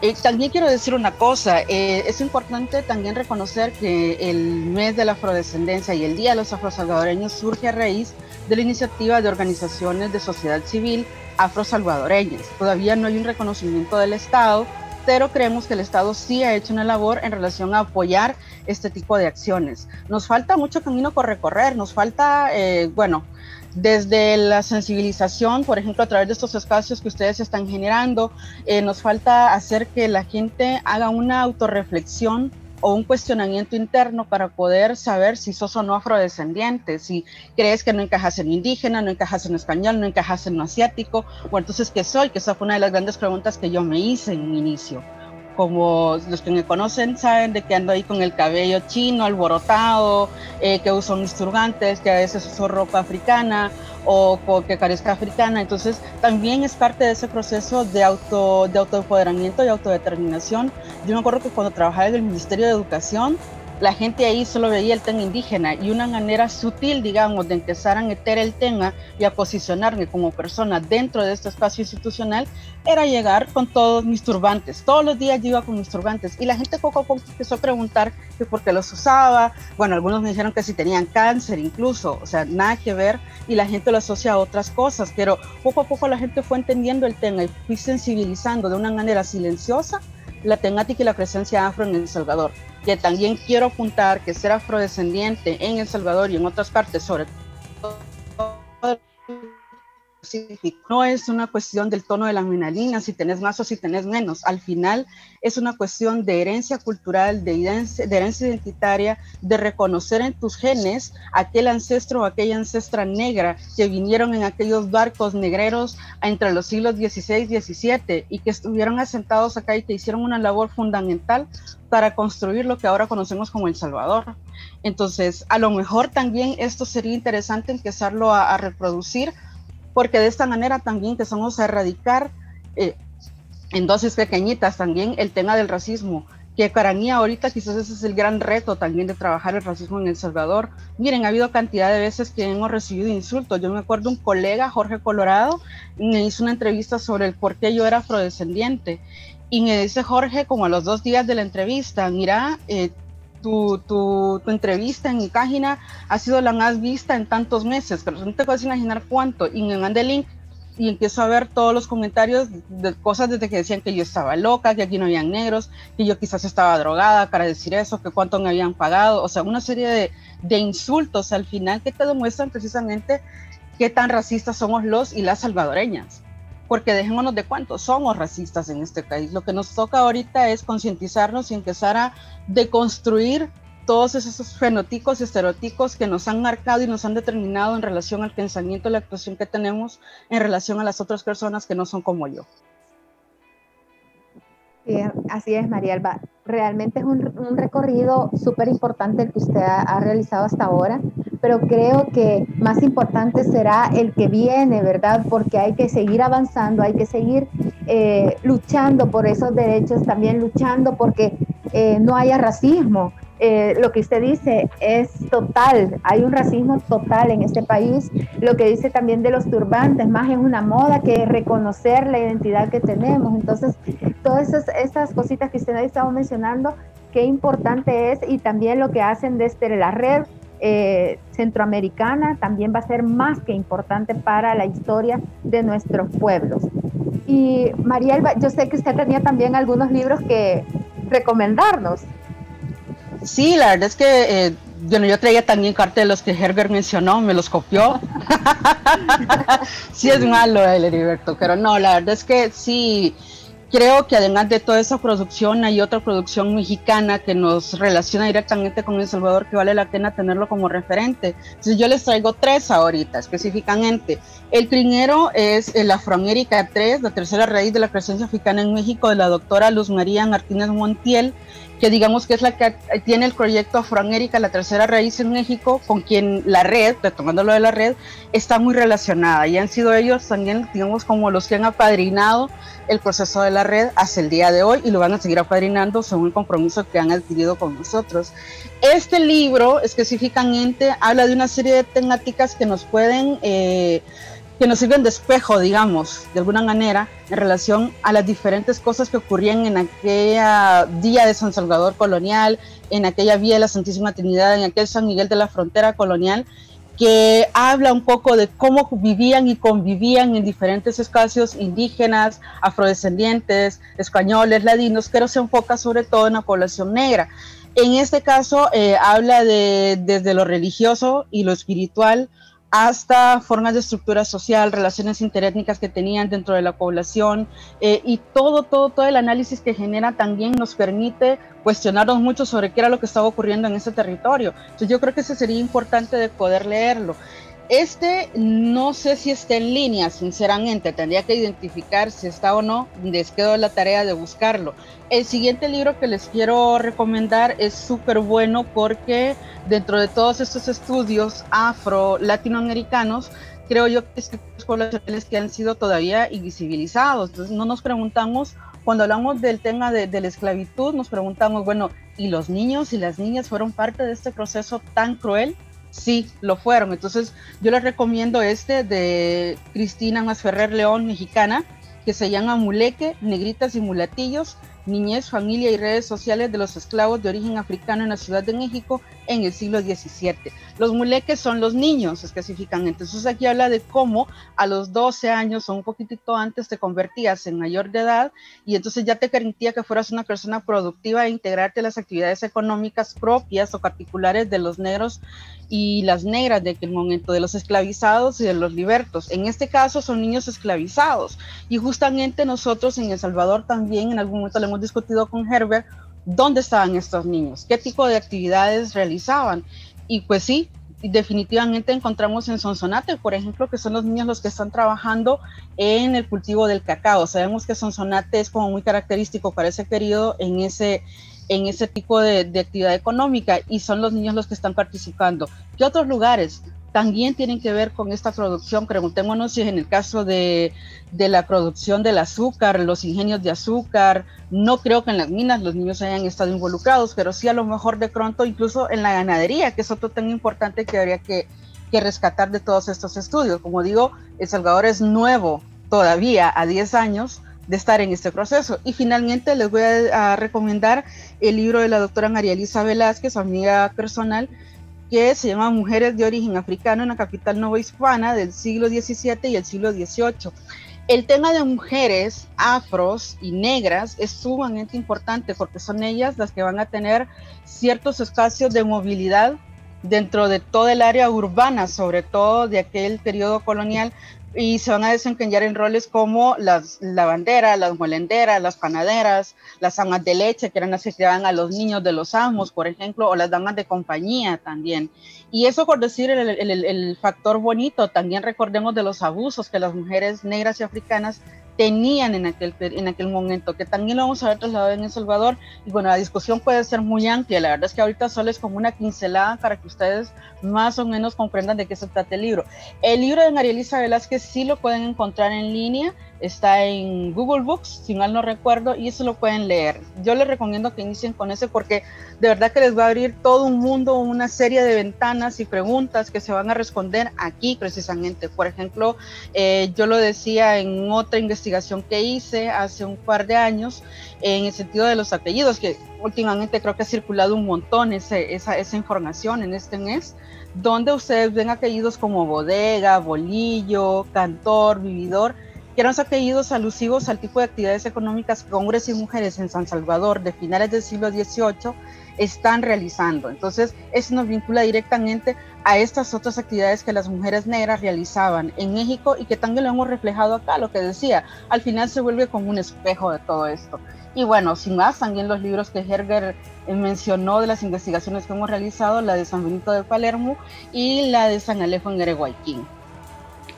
Eh, también quiero decir una cosa, eh, es importante también reconocer que el mes de la afrodescendencia y el Día de los Afrosalvadoreños surge a raíz de la iniciativa de organizaciones de sociedad civil afrosalvadoreñas. Todavía no hay un reconocimiento del Estado, pero creemos que el Estado sí ha hecho una labor en relación a apoyar este tipo de acciones. Nos falta mucho camino por recorrer, nos falta, bueno, desde la sensibilización, por ejemplo, a través de estos espacios que ustedes están generando, eh, nos falta hacer que la gente haga una autorreflexión o un cuestionamiento interno para poder saber si sos o no afrodescendiente, si crees que no encajas en indígena, no encajas en español, no encajas en asiático, o entonces qué soy, que esa fue una de las grandes preguntas que yo me hice en mi inicio como los que me conocen saben de que ando ahí con el cabello chino, alborotado, eh, que uso mis turbantes, que a veces uso ropa africana o, que carezca africana. Entonces también es parte de ese proceso de, auto, de autoempoderamiento y autodeterminación. Yo me acuerdo que cuando trabajaba en el Ministerio de Educación, la gente ahí solo veía el tema indígena y una manera sutil, digamos, de empezar a meter el tema y a posicionarme como persona dentro de este espacio institucional era llegar con todos mis turbantes. Todos los días yo iba con mis turbantes y la gente poco a poco empezó a preguntar que por qué los usaba. Bueno, algunos me dijeron que si tenían cáncer incluso, o sea, nada que ver y la gente lo asocia a otras cosas, pero poco a poco la gente fue entendiendo el tema y fui sensibilizando de una manera silenciosa la temática y la presencia afro en El Salvador que también quiero apuntar que ser afrodescendiente en El Salvador y en otras partes, sobre todo No es una cuestión del tono de la minalina, si tenés más o si tenés menos. Al final es una cuestión de herencia cultural, de herencia, de herencia identitaria, de reconocer en tus genes aquel ancestro o aquella ancestra negra que vinieron en aquellos barcos negreros entre los siglos XVI y XVII y que estuvieron asentados acá y que hicieron una labor fundamental para construir lo que ahora conocemos como El Salvador. Entonces, a lo mejor también esto sería interesante empezarlo a, reproducir, porque de esta manera también empezamos a erradicar eh, en dosis pequeñitas también el tema del racismo, que para mí ahorita quizás ese es el gran reto también de trabajar el racismo en El Salvador. Miren, ha habido cantidad de veces que hemos recibido insultos. Yo me acuerdo un colega, Jorge Colorado, me hizo una entrevista sobre el por qué yo era afrodescendiente. Y me dice Jorge, como a los dos días de la entrevista, mira, eh, tu, tu, tu, entrevista en mi página ha sido la más vista en tantos meses, pero no te puedes imaginar cuánto. Y me manda el link y empiezo a ver todos los comentarios de cosas desde que decían que yo estaba loca, que aquí no habían negros, que yo quizás estaba drogada para decir eso, que cuánto me habían pagado, o sea, una serie de, de insultos al final que te demuestran precisamente qué tan racistas somos los y las salvadoreñas. Porque dejémonos de cuánto somos racistas en este país. Lo que nos toca ahorita es concientizarnos y empezar a deconstruir todos esos fenotipos estereotipos que nos han marcado y nos han determinado en relación al pensamiento la actuación que tenemos en relación a las otras personas que no son como yo. así es, María Alba. Realmente es un, un recorrido súper importante el que usted ha, realizado hasta ahora, pero creo que más importante será el que viene, ¿verdad? Porque hay que seguir avanzando, hay que seguir eh, luchando por esos derechos, también luchando porque eh, no haya racismo, eh, lo que usted dice es total, hay un racismo total en este país. Lo que dice también de los turbantes, más es una moda que reconocer la identidad que tenemos. Entonces, todas esas, cositas que usted ha estado mencionando, qué importante es y también lo que hacen desde la red eh, centroamericana también va a ser más que importante para la historia de nuestros pueblos. Y María yo sé que usted tenía también algunos libros que recomendarnos. Sí, la verdad es que eh, yo traía también parte de los que Herbert mencionó, me los copió. sí es malo el Heriberto, pero no, la verdad es que sí, creo que además de toda esa producción hay otra producción mexicana que nos relaciona directamente con El Salvador que vale la pena tenerlo como referente. Entonces yo les traigo tres ahorita específicamente. El primero es el Afroamérica 3, la tercera raíz de la presencia africana en México de la doctora Luz María Martínez Montiel que digamos que es la que tiene el proyecto Afroamérica, la tercera raíz en México, con quien la red, retomando lo de la red, está muy relacionada y han sido ellos también, digamos, como los que han apadrinado el proceso de la red hasta el día de hoy y lo van a seguir apadrinando según el compromiso que han adquirido con nosotros. Este libro específicamente habla de una serie de temáticas que nos pueden... Eh, que nos sirven de espejo, digamos, de alguna manera, en relación a las diferentes cosas que ocurrían en aquella día de San Salvador colonial, en aquella vía de la Santísima Trinidad, en aquel San Miguel de la Frontera colonial, que habla un poco de cómo vivían y convivían en diferentes espacios indígenas, afrodescendientes, españoles, ladinos, pero se enfoca sobre todo en la población negra. En este caso eh, habla de desde lo religioso y lo espiritual, hasta formas de estructura social, relaciones interétnicas que tenían dentro de la población eh, y todo, todo, todo el análisis que genera también nos permite cuestionarnos mucho sobre qué era lo que estaba ocurriendo en ese territorio. Entonces yo creo que eso sería importante de poder leerlo. Este no sé si está en línea, sinceramente, tendría que identificar si está o no, les quedo la tarea de buscarlo. El siguiente libro que les quiero recomendar es súper bueno porque dentro de todos estos estudios afro-latinoamericanos, creo yo que es poblaciones que han sido todavía invisibilizados. Entonces no nos preguntamos, cuando hablamos del tema de, de la esclavitud, nos preguntamos, bueno, ¿y los niños y las niñas fueron parte de este proceso tan cruel? Sí, lo fueron. Entonces, yo les recomiendo este de Cristina Masferrer León, mexicana, que se llama Muleque, Negritas y Mulatillos, Niñez, Familia y Redes Sociales de los Esclavos de Origen Africano en la Ciudad de México en el siglo XVII. Los muleques son los niños específicamente. Entonces aquí habla de cómo a los 12 años o un poquitito antes te convertías en mayor de edad y entonces ya te permitía que fueras una persona productiva e integrarte a las actividades económicas propias o particulares de los negros y las negras de aquel momento, de los esclavizados y de los libertos. En este caso son niños esclavizados. Y justamente nosotros en El Salvador también en algún momento lo hemos discutido con Herbert, dónde estaban estos niños, qué tipo de actividades realizaban. Y pues sí, definitivamente encontramos en Sonsonate, por ejemplo, que son los niños los que están trabajando en el cultivo del cacao. Sabemos que Sonsonate es como muy característico para ese periodo en ese, en ese tipo de, de actividad económica y son los niños los que están participando. ¿Qué otros lugares? También tienen que ver con esta producción. Preguntémonos si en el caso de, de, la producción del azúcar, los ingenios de azúcar, no creo que en las minas los niños hayan estado involucrados, pero sí a lo mejor de pronto incluso en la ganadería, que es otro tan importante que habría que, que rescatar de todos estos estudios. Como digo, El Salvador es nuevo todavía a 10 años de estar en este proceso. Y finalmente les voy a, recomendar el libro de la doctora María Elisa Velázquez, amiga personal, que se llama Mujeres de origen africano en la capital novohispana del siglo XVII y el siglo XVIII. El tema de mujeres afros y negras es sumamente importante porque son ellas las que van a tener ciertos espacios de movilidad dentro de todo el área urbana, sobre todo de aquel periodo colonial, y se van a desempeñar en roles como las lavanderas, las molenderas, las panaderas, las amas de leche, que eran las que llevaban a los niños de los amos, por ejemplo, o las damas de compañía también. Y eso por decir el, el, el factor bonito, también recordemos de los abusos que las mujeres negras y africanas tenían en aquel, en aquel momento, que también lo vamos a ver trasladado en El Salvador. Y bueno, la discusión puede ser muy amplia. La verdad es que ahorita solo es como una pincelada para que ustedes más o menos comprendan de qué se trata el libro. El libro de María Elisa Velázquez sí lo pueden encontrar en línea está en Google Books, si mal no recuerdo, y eso lo pueden leer. Yo les recomiendo que inicien con ese porque de verdad que les va a abrir todo un mundo, una serie de ventanas y preguntas que se van a responder aquí precisamente. Por ejemplo, eh, yo lo decía en otra investigación que hice hace un par de años, en el sentido de los apellidos, que últimamente creo que ha circulado un montón ese, esa, esa información en este mes, donde ustedes ven apellidos como bodega, bolillo, cantor, vividor, que eran apellidos alusivos al tipo de actividades económicas que hombres y mujeres en San Salvador de finales del siglo XVIII están realizando. Entonces, eso nos vincula directamente a estas otras actividades que las mujeres negras realizaban en México y que también lo hemos reflejado acá, lo que decía, al final se vuelve como un espejo de todo esto. Y bueno, sin más, también los libros que Herger mencionó de las investigaciones que hemos realizado, la de San Benito de Palermo y la de San Alejo en Ereguayquín.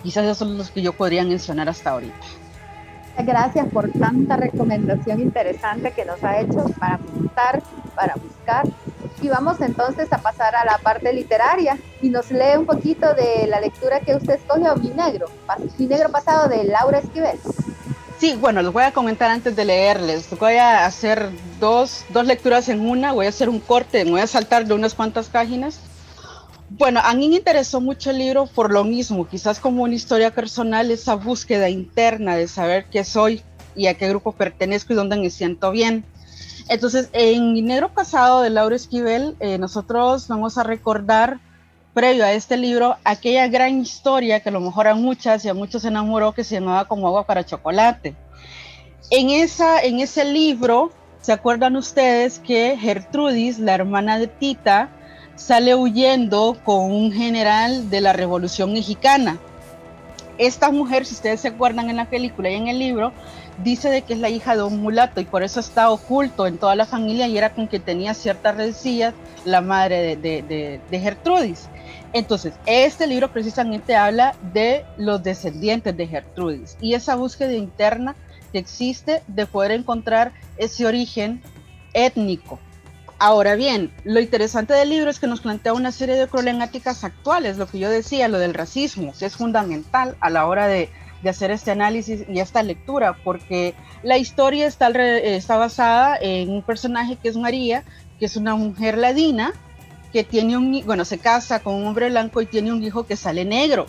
Quizás esos son los que yo podría mencionar hasta ahorita. Gracias por tanta recomendación interesante que nos ha hecho para apuntar, para buscar. Y vamos entonces a pasar a la parte literaria y nos lee un poquito de la lectura que usted escogió, Mi Negro, Mi Negro Pasado de Laura Esquivel. Sí, bueno, les voy a comentar antes de leerles. Voy a hacer dos, dos lecturas en una, voy a hacer un corte, me voy a saltar de unas cuantas páginas bueno, a mí me interesó mucho el libro por lo mismo, quizás como una historia personal, esa búsqueda interna de saber qué soy y a qué grupo pertenezco y dónde me siento bien. Entonces, en Mi Negro Pasado de Laura Esquivel, eh, nosotros vamos a recordar, previo a este libro, aquella gran historia que a lo mejor a muchas y a muchos se enamoró, que se llamaba Como Agua para Chocolate. En, esa, en ese libro, ¿se acuerdan ustedes que Gertrudis, la hermana de Tita, sale huyendo con un general de la Revolución Mexicana. Esta mujer, si ustedes se acuerdan en la película y en el libro, dice de que es la hija de un mulato y por eso está oculto en toda la familia y era con quien tenía ciertas rencillas la madre de, de Gertrudis. Entonces, este libro precisamente habla de los descendientes de Gertrudis y esa búsqueda interna que existe de poder encontrar ese origen étnico Ahora bien, lo interesante del libro es que nos plantea una serie de problemáticas actuales, lo que yo decía, lo del racismo, que es fundamental a la hora de, hacer este análisis y esta lectura, porque la historia está, está basada en un personaje que es María, que es una mujer ladina, que tiene un, bueno, se casa con un hombre blanco y tiene un hijo que sale negro.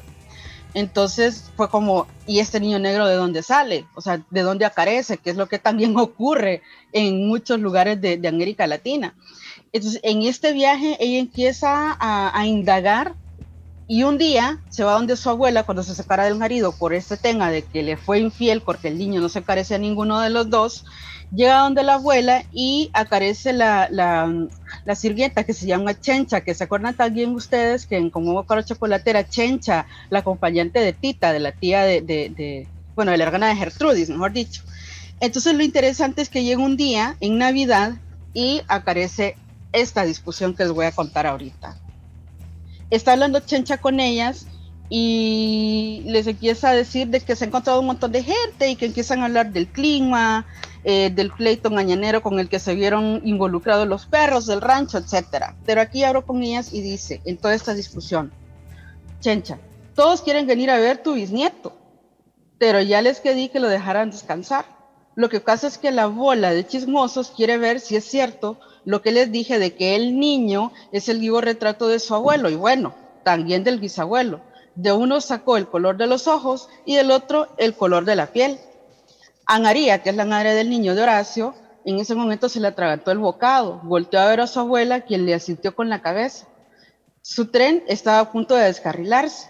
Entonces fue como, ¿y este niño negro de dónde sale? O sea, ¿de dónde aparece? Que es lo que también ocurre en muchos lugares de, América Latina. Entonces, en este viaje, ella empieza a, a indagar y un día se va donde su abuela cuando se separa del marido por este tema de que le fue infiel porque el niño no se parece a ninguno de los dos llega donde la abuela y acarece la, la, sirvienta que se llama Chencha, que se acuerdan también ustedes que en Como Caro Chocolatera, Chencha, la acompañante de Tita, de la tía de, de, bueno, de la hermana de Gertrudis, mejor dicho. Entonces lo interesante es que llega un día en Navidad y acarece esta discusión que les voy a contar ahorita. Está hablando Chencha con ellas y les empieza a decir de que se ha encontrado un montón de gente y que empiezan a hablar del clima, eh, del pleito mañanero con el que se vieron involucrados los perros del rancho, etcétera. Pero aquí abro con ellas y dice, en toda esta discusión, Chencha, todos quieren venir a ver tu bisnieto, pero ya les pedí que lo dejaran descansar. Lo que pasa es que la bola de chismosos quiere ver si es cierto lo que les dije de que el niño es el vivo retrato de su abuelo y bueno, también del bisabuelo. De uno sacó el color de los ojos y del otro el color de la piel. A María, que es la madre del niño de Horacio, en ese momento se le atragantó el bocado, volteó a ver a su abuela, quien le asintió con la cabeza. Su tren estaba a punto de descarrilarse.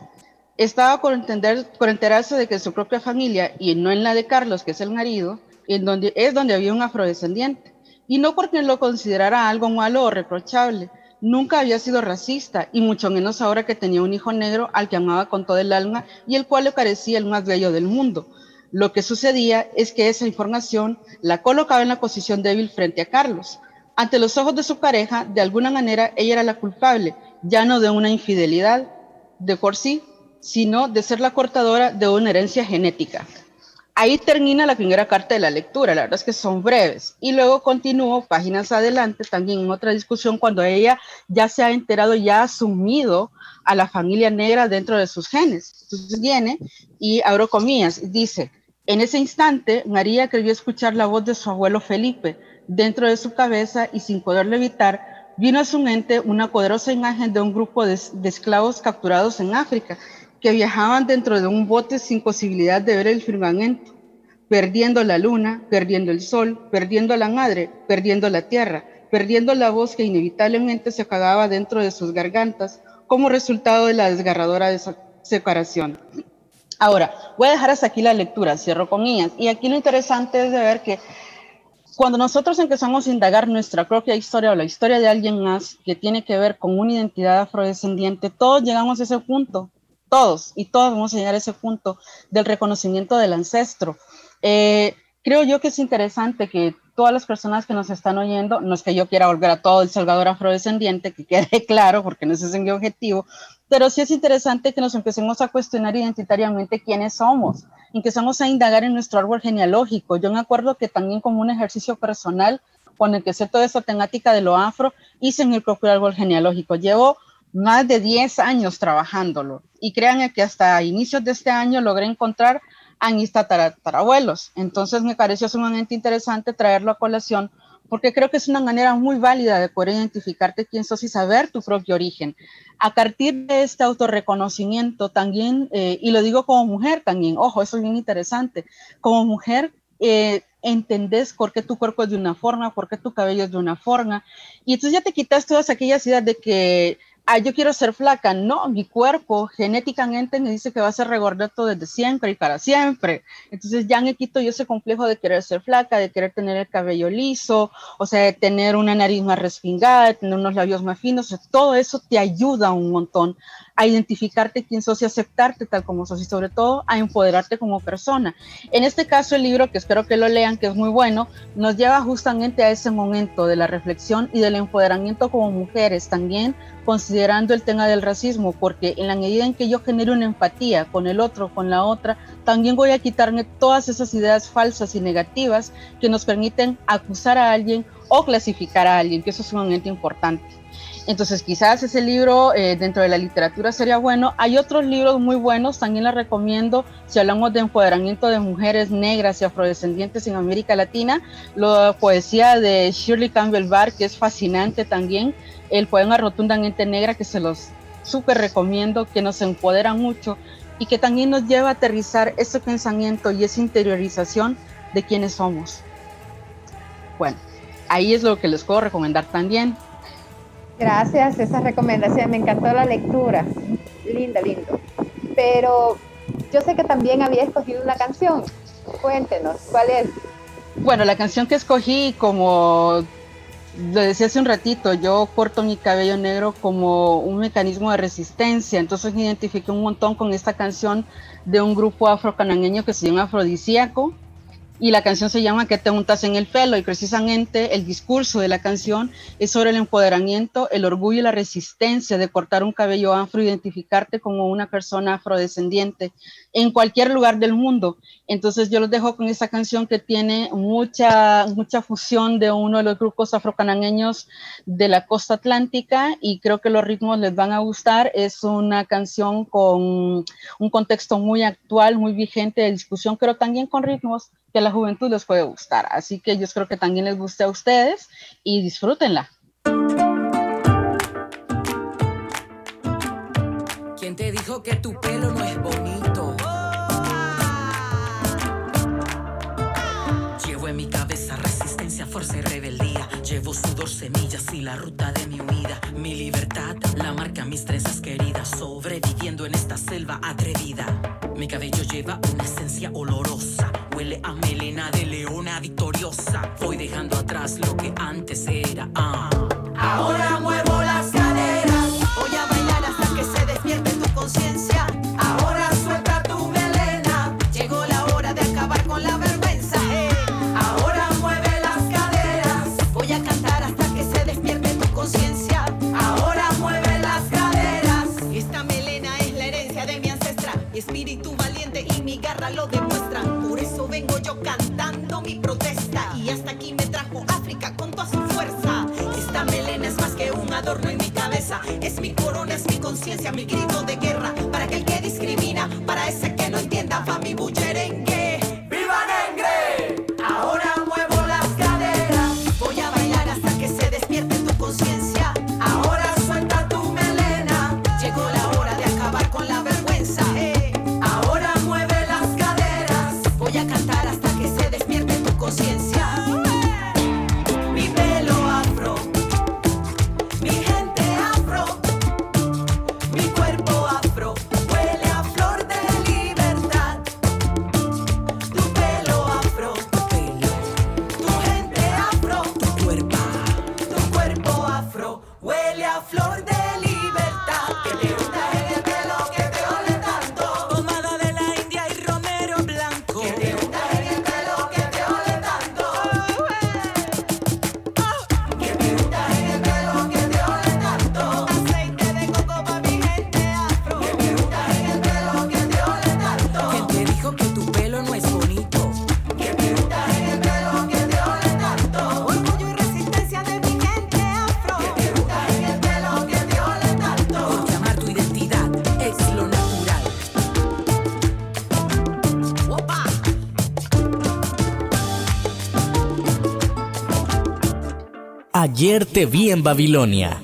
Estaba por, enterarse de que su propia familia, y no en la de Carlos, que es el marido, en donde, es donde había un afrodescendiente. Y no porque lo considerara algo malo o reprochable, nunca había sido racista, y mucho menos ahora que tenía un hijo negro al que amaba con todo el alma y el cual le parecía el más bello del mundo lo que sucedía es que esa información la colocaba en la posición débil frente a Carlos. Ante los ojos de su pareja, de alguna manera ella era la culpable, ya no de una infidelidad de por sí, sino de ser la cortadora de una herencia genética. Ahí termina la primera carta de la lectura, la verdad es que son breves. Y luego continúo páginas adelante también en otra discusión cuando ella ya se ha enterado, ya ha asumido a la familia negra dentro de sus genes. Entonces viene y abro comillas, dice, en ese instante, María creyó escuchar la voz de su abuelo Felipe dentro de su cabeza y sin poderlo evitar, vino a su mente una poderosa imagen de un grupo de, esclavos capturados en África que viajaban dentro de un bote sin posibilidad de ver el firmamento, perdiendo la luna, perdiendo el sol, perdiendo la madre, perdiendo la tierra, perdiendo la voz que inevitablemente se acababa dentro de sus gargantas como resultado de la desgarradora separación. Ahora, voy a dejar hasta aquí la lectura, cierro con ellas. Y aquí lo interesante es de ver que cuando nosotros empezamos a indagar nuestra propia historia o la historia de alguien más que tiene que ver con una identidad afrodescendiente, todos llegamos a ese punto, todos, y todos vamos a llegar a ese punto del reconocimiento del ancestro. Eh, creo yo que es interesante que todas las personas que nos están oyendo, no es que yo quiera volver a todo El Salvador afrodescendiente, que quede claro, porque no ese es mi objetivo, pero sí es interesante que nos empecemos a cuestionar identitariamente quiénes somos, y empecemos a indagar en nuestro árbol genealógico. Yo me acuerdo que también como un ejercicio personal, con el que sé toda esta temática de lo afro, hice mi propio árbol genealógico. Llevo más de 10 años trabajándolo y créanme que hasta inicios de este año logré encontrar a mis tatarabuelos. Entonces me pareció sumamente interesante traerlo a colación porque creo que es una manera muy válida de poder identificarte quién sos y saber tu propio origen. A partir de este autorreconocimiento también, eh, y lo digo como mujer también, ojo, eso es bien interesante, como mujer eh, entendés por qué tu cuerpo es de una forma, por qué tu cabello es de una forma, y entonces ya te quitas todas aquellas ideas de que ah, yo quiero ser flaca. No, mi cuerpo genéticamente me dice que va a ser regordito desde siempre y para siempre. Entonces ya me quito yo ese complejo de querer ser flaca, de querer tener el cabello liso, o sea, de tener una nariz más respingada, de tener unos labios más finos. todo eso te ayuda un montón a identificarte quién sos y aceptarte tal como sos y sobre todo a empoderarte como persona. En este caso el libro, que espero que lo lean, que es muy bueno, nos lleva justamente a ese momento de la reflexión y del empoderamiento como mujeres también, considerando el tema del racismo, porque en la medida en que yo genero una empatía con el otro, con la otra, también voy a quitarme todas esas ideas falsas y negativas que nos permiten acusar a alguien o clasificar a alguien, que eso es sumamente importante. Entonces quizás ese libro eh, dentro de la literatura sería bueno. Hay otros libros muy buenos, también les recomiendo, si hablamos de empoderamiento de mujeres negras y afrodescendientes en América Latina, la poesía de Shirley Campbell Barr, que es fascinante también, el poema Rotundamente Negra, que se los súper recomiendo, que nos empodera mucho y que también nos lleva a aterrizar ese pensamiento y esa interiorización de quiénes somos. Bueno, ahí es lo que les puedo recomendar también. Gracias, esa recomendación, me encantó la lectura. Linda, lindo. Pero yo sé que también había escogido una canción. Cuéntenos, ¿cuál es? Bueno, la canción que escogí, como lo decía hace un ratito, yo corto mi cabello negro como un mecanismo de resistencia, entonces me identifiqué un montón con esta canción de un grupo afrocananeño que se llama Afrodisíaco, y la canción se llama ¿Qué te untas en el pelo? Y precisamente el discurso de la canción es sobre el empoderamiento, el orgullo y la resistencia de cortar un cabello afro, identificarte como una persona afrodescendiente en cualquier lugar del mundo. Entonces yo los dejo con esta canción que tiene mucha, mucha fusión de uno de los grupos afrocananeños de la costa atlántica y creo que los ritmos les van a gustar. Es una canción con un contexto muy actual, muy vigente de discusión, pero también con ritmos que a la juventud les puede gustar. Así que yo espero que también les guste a ustedes y disfrútenla. ¿Quién te dijo que tu pelo no es bonito? Fuerza rebeldía. Llevo sudor, semillas y la ruta de mi huida. Mi libertad la marca mis trenzas queridas. Sobreviviendo en esta selva atrevida. Mi cabello lleva una esencia olorosa. Huele a melena de leona victoriosa. Voy dejando atrás lo que antes era. ah. Ahora muevo cabeza. Es Ayer te vi en Babilonia.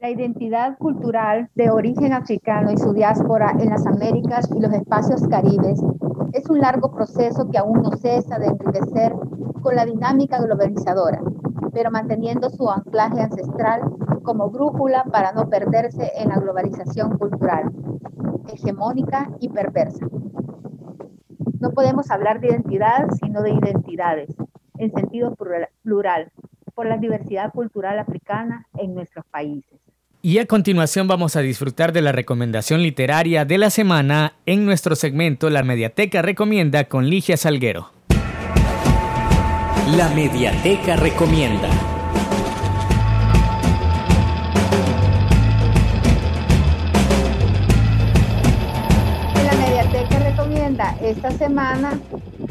La identidad cultural de origen africano y su diáspora en las Américas y los espacios caribes es un largo proceso que aún no cesa de enriquecer con la dinámica globalizadora, pero manteniendo su anclaje ancestral como brújula para no perderse en la globalización cultural, hegemónica y perversa. No podemos hablar de identidad, sino de identidades, en sentido plural, plural por la diversidad cultural africana en nuestros países. Y a continuación vamos a disfrutar de la recomendación literaria de la semana en nuestro segmento La Mediateca Recomienda con Ligia Salguero. La Mediateca Recomienda. Esta semana,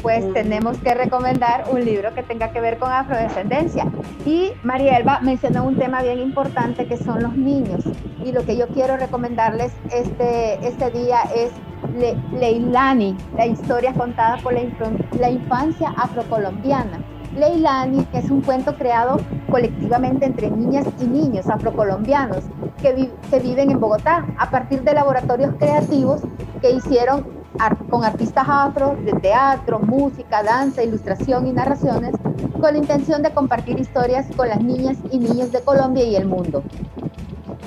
pues tenemos que recomendar un libro que tenga que ver con afrodescendencia. Y Marielba mencionó un tema bien importante que son los niños. Y lo que yo quiero recomendarles este, este día es Le- Leilani, la historia contada por la, infan- la infancia afrocolombiana. Leilani, que es un cuento creado colectivamente entre niñas y niños afrocolombianos que, vi- que viven en Bogotá a partir de laboratorios creativos que hicieron con artistas afro de teatro, música, danza, ilustración y narraciones, con la intención de compartir historias con las niñas y niños de Colombia y el mundo.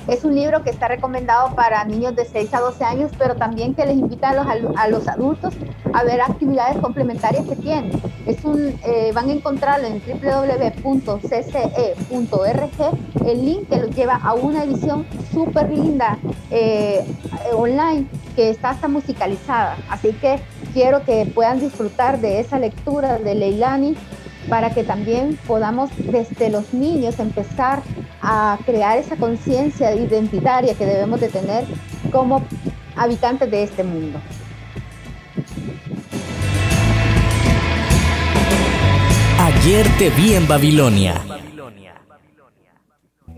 Es un libro que está recomendado para niños de 6 a 12 años, pero también que les invita a los, a los adultos a ver actividades complementarias que tienen. Es un, eh, van a encontrarlo en www.cce.org, el link que los lleva a una edición súper linda eh, online que está hasta musicalizada. Así que quiero que puedan disfrutar de esa lectura de Leilani para que también podamos desde los niños empezar a crear esa conciencia identitaria que debemos de tener como habitantes de este mundo. Ayer te vi en Babilonia.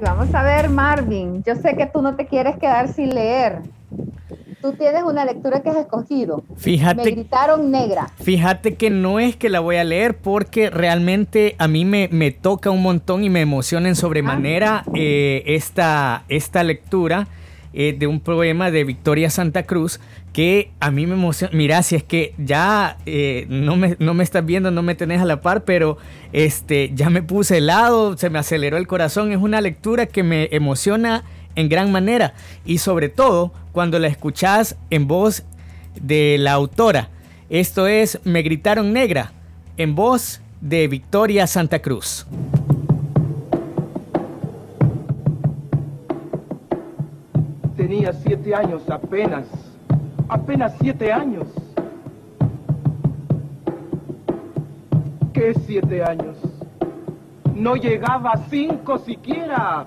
Vamos a ver, Marvin. Yo sé que tú no te quieres quedar sin leer. Tú tienes una lectura que has escogido. Fíjate. Me gritaron negra. Fíjate que no es que la voy a leer porque realmente a mí me, me toca un montón y me emociona en sobremanera ah. eh, esta, esta lectura. Eh, de un poema de Victoria Santa Cruz que a mí me emociona. Mira, si es que ya eh, no, me, no, me, estás viendo, no me tenés a la par, pero este, ya me puse helado, se me aceleró el corazón. Es una lectura que me emociona en gran manera y sobre todo cuando la escuchás en voz de la autora. Esto es Me gritaron negra en voz de Victoria Santa Cruz. Tenía siete años apenas, apenas siete años. ¿Qué siete años? No llegaba a cinco siquiera.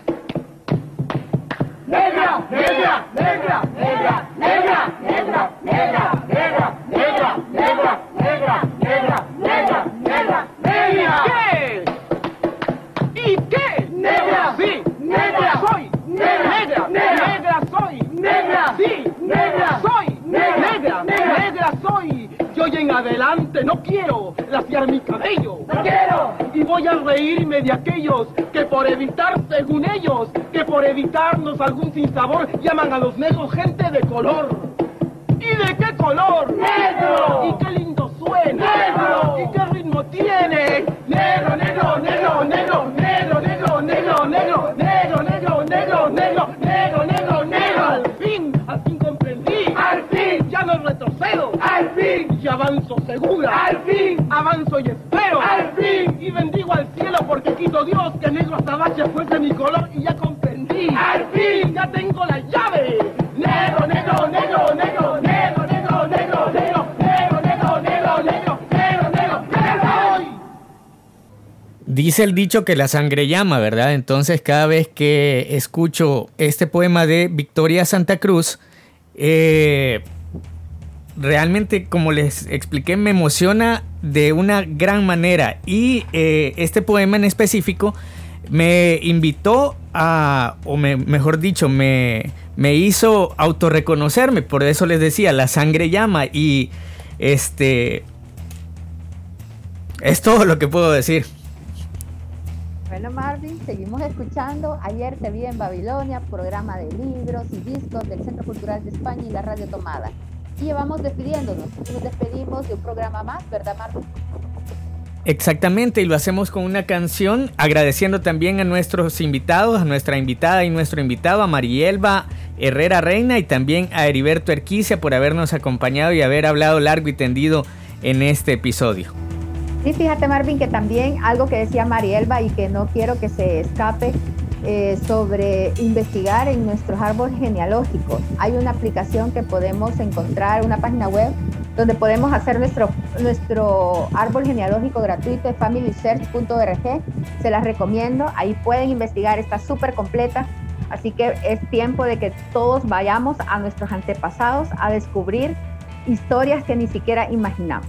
negra, negra, negra, negra, negra, negra, negra, negra, negra, negra, negra, negra, Yo hoy en adelante no quiero laciar mi cabello. No quiero. Y voy a reírme de aquellos que por evitar, según ellos, que por evitarnos algún sinsabor, llaman a los negros gente de color. ¿Y de qué color? ¡Negro! ¿Y qué lindo suena? ¡Negro! ¿Y qué ritmo tiene? Negro, negro, negro, negro, negro, negro, negro, negro, negro, negro, negro, negro, negro, negro, negro. Al fin, al fin comprendí. Al fin, ya no retrocedo. Al fin, avanzo segura. ¡Al fin! Avanzo y espero. ¡Al fin! Y bendigo al cielo porque quito Dios que negro azabache fuese mi color y ya comprendí. ¡Al fin! Ya tengo la llave. Negro, negro, negro, negro, negro, negro, negro, negro. Dice el dicho que la sangre llama, ¿verdad? Entonces cada vez que escucho este poema de Victoria Santa Cruz, eh, realmente, como les expliqué, me emociona de una gran manera. Y eh, este poema en específico me invitó a, o mejor dicho, me, me hizo autorreconocerme, por eso les decía, la sangre llama y este... Es todo lo que puedo decir. Bueno, Marvin, seguimos escuchando. Ayer te vi en Babilonia, programa de libros y discos del Centro Cultural de España y la Radio Tomada. Y vamos despidiéndonos. Nos despedimos de un programa más, ¿verdad, Marvin? Exactamente, y lo hacemos con una canción, agradeciendo también a nuestros invitados, a nuestra invitada y nuestro invitado, a Marielba Herrera Reina y también a Heriberto Erquicia por habernos acompañado y haber hablado largo y tendido en este episodio. Sí, fíjate Marvin que también algo que decía Marielba y que no quiero que se escape eh, sobre investigar en nuestros árboles genealógicos. Hay una aplicación que podemos encontrar, una página web donde podemos hacer nuestro, nuestro árbol genealógico gratuito de familysearch.org. Se las recomiendo, ahí pueden investigar, está súper completa. Así que es tiempo de que todos vayamos a nuestros antepasados a descubrir historias que ni siquiera imaginamos.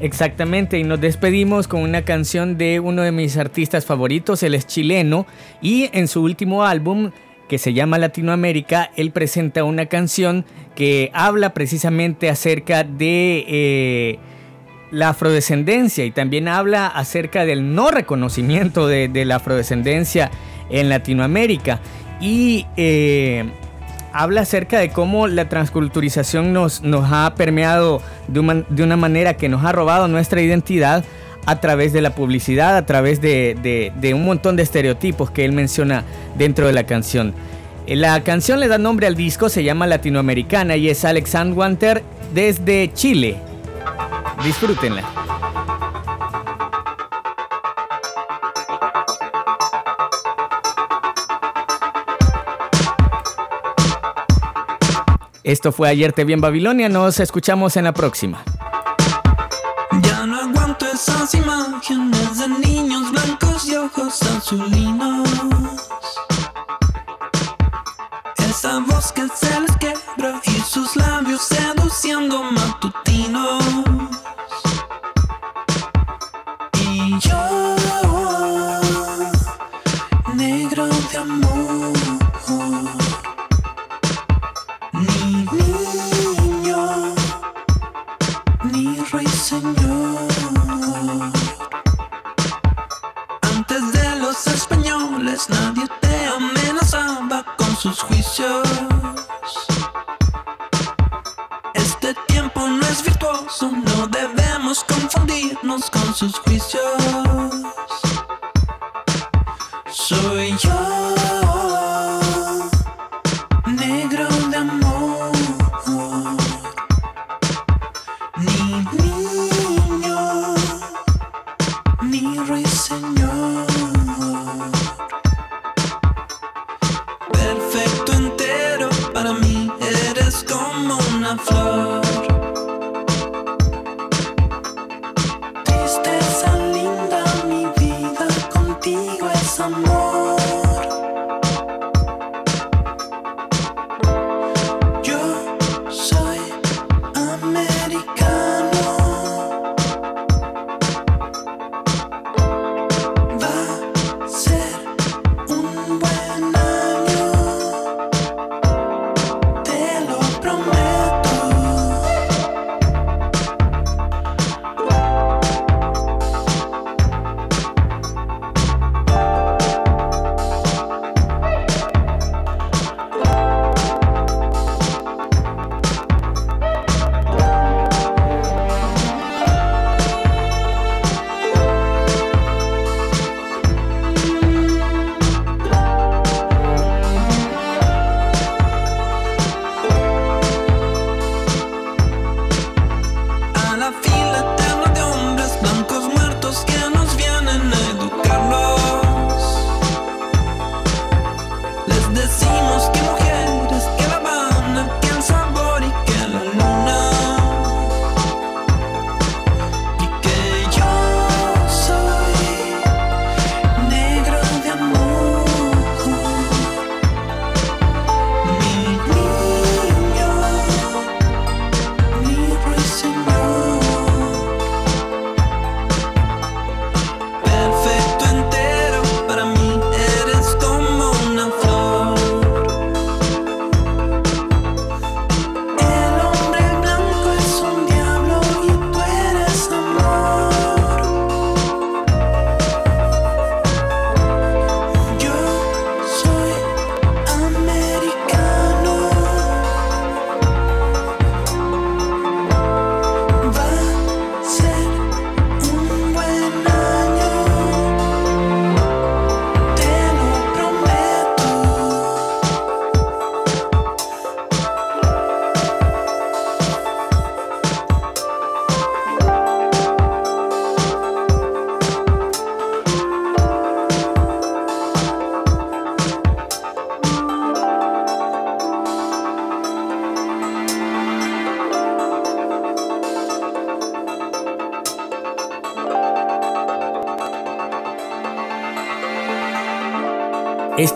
Exactamente, y nos despedimos con una canción de uno de mis artistas favoritos, él es chileno, y en su último álbum, que se llama Latinoamérica, él presenta una canción que habla precisamente acerca de eh, la afrodescendencia y también habla acerca del no reconocimiento de, la afrodescendencia en Latinoamérica. Y eh, habla acerca de cómo la transculturización nos, ha permeado de una manera que nos ha robado nuestra identidad a través de la publicidad, a través de, un montón de estereotipos que él menciona dentro de la canción. La canción le da nombre al disco, se llama Latinoamericana y es Alex Wanter desde Chile. Disfrútenla. Esto fue Ayer Te Vi en Babilonia, nos escuchamos en la próxima.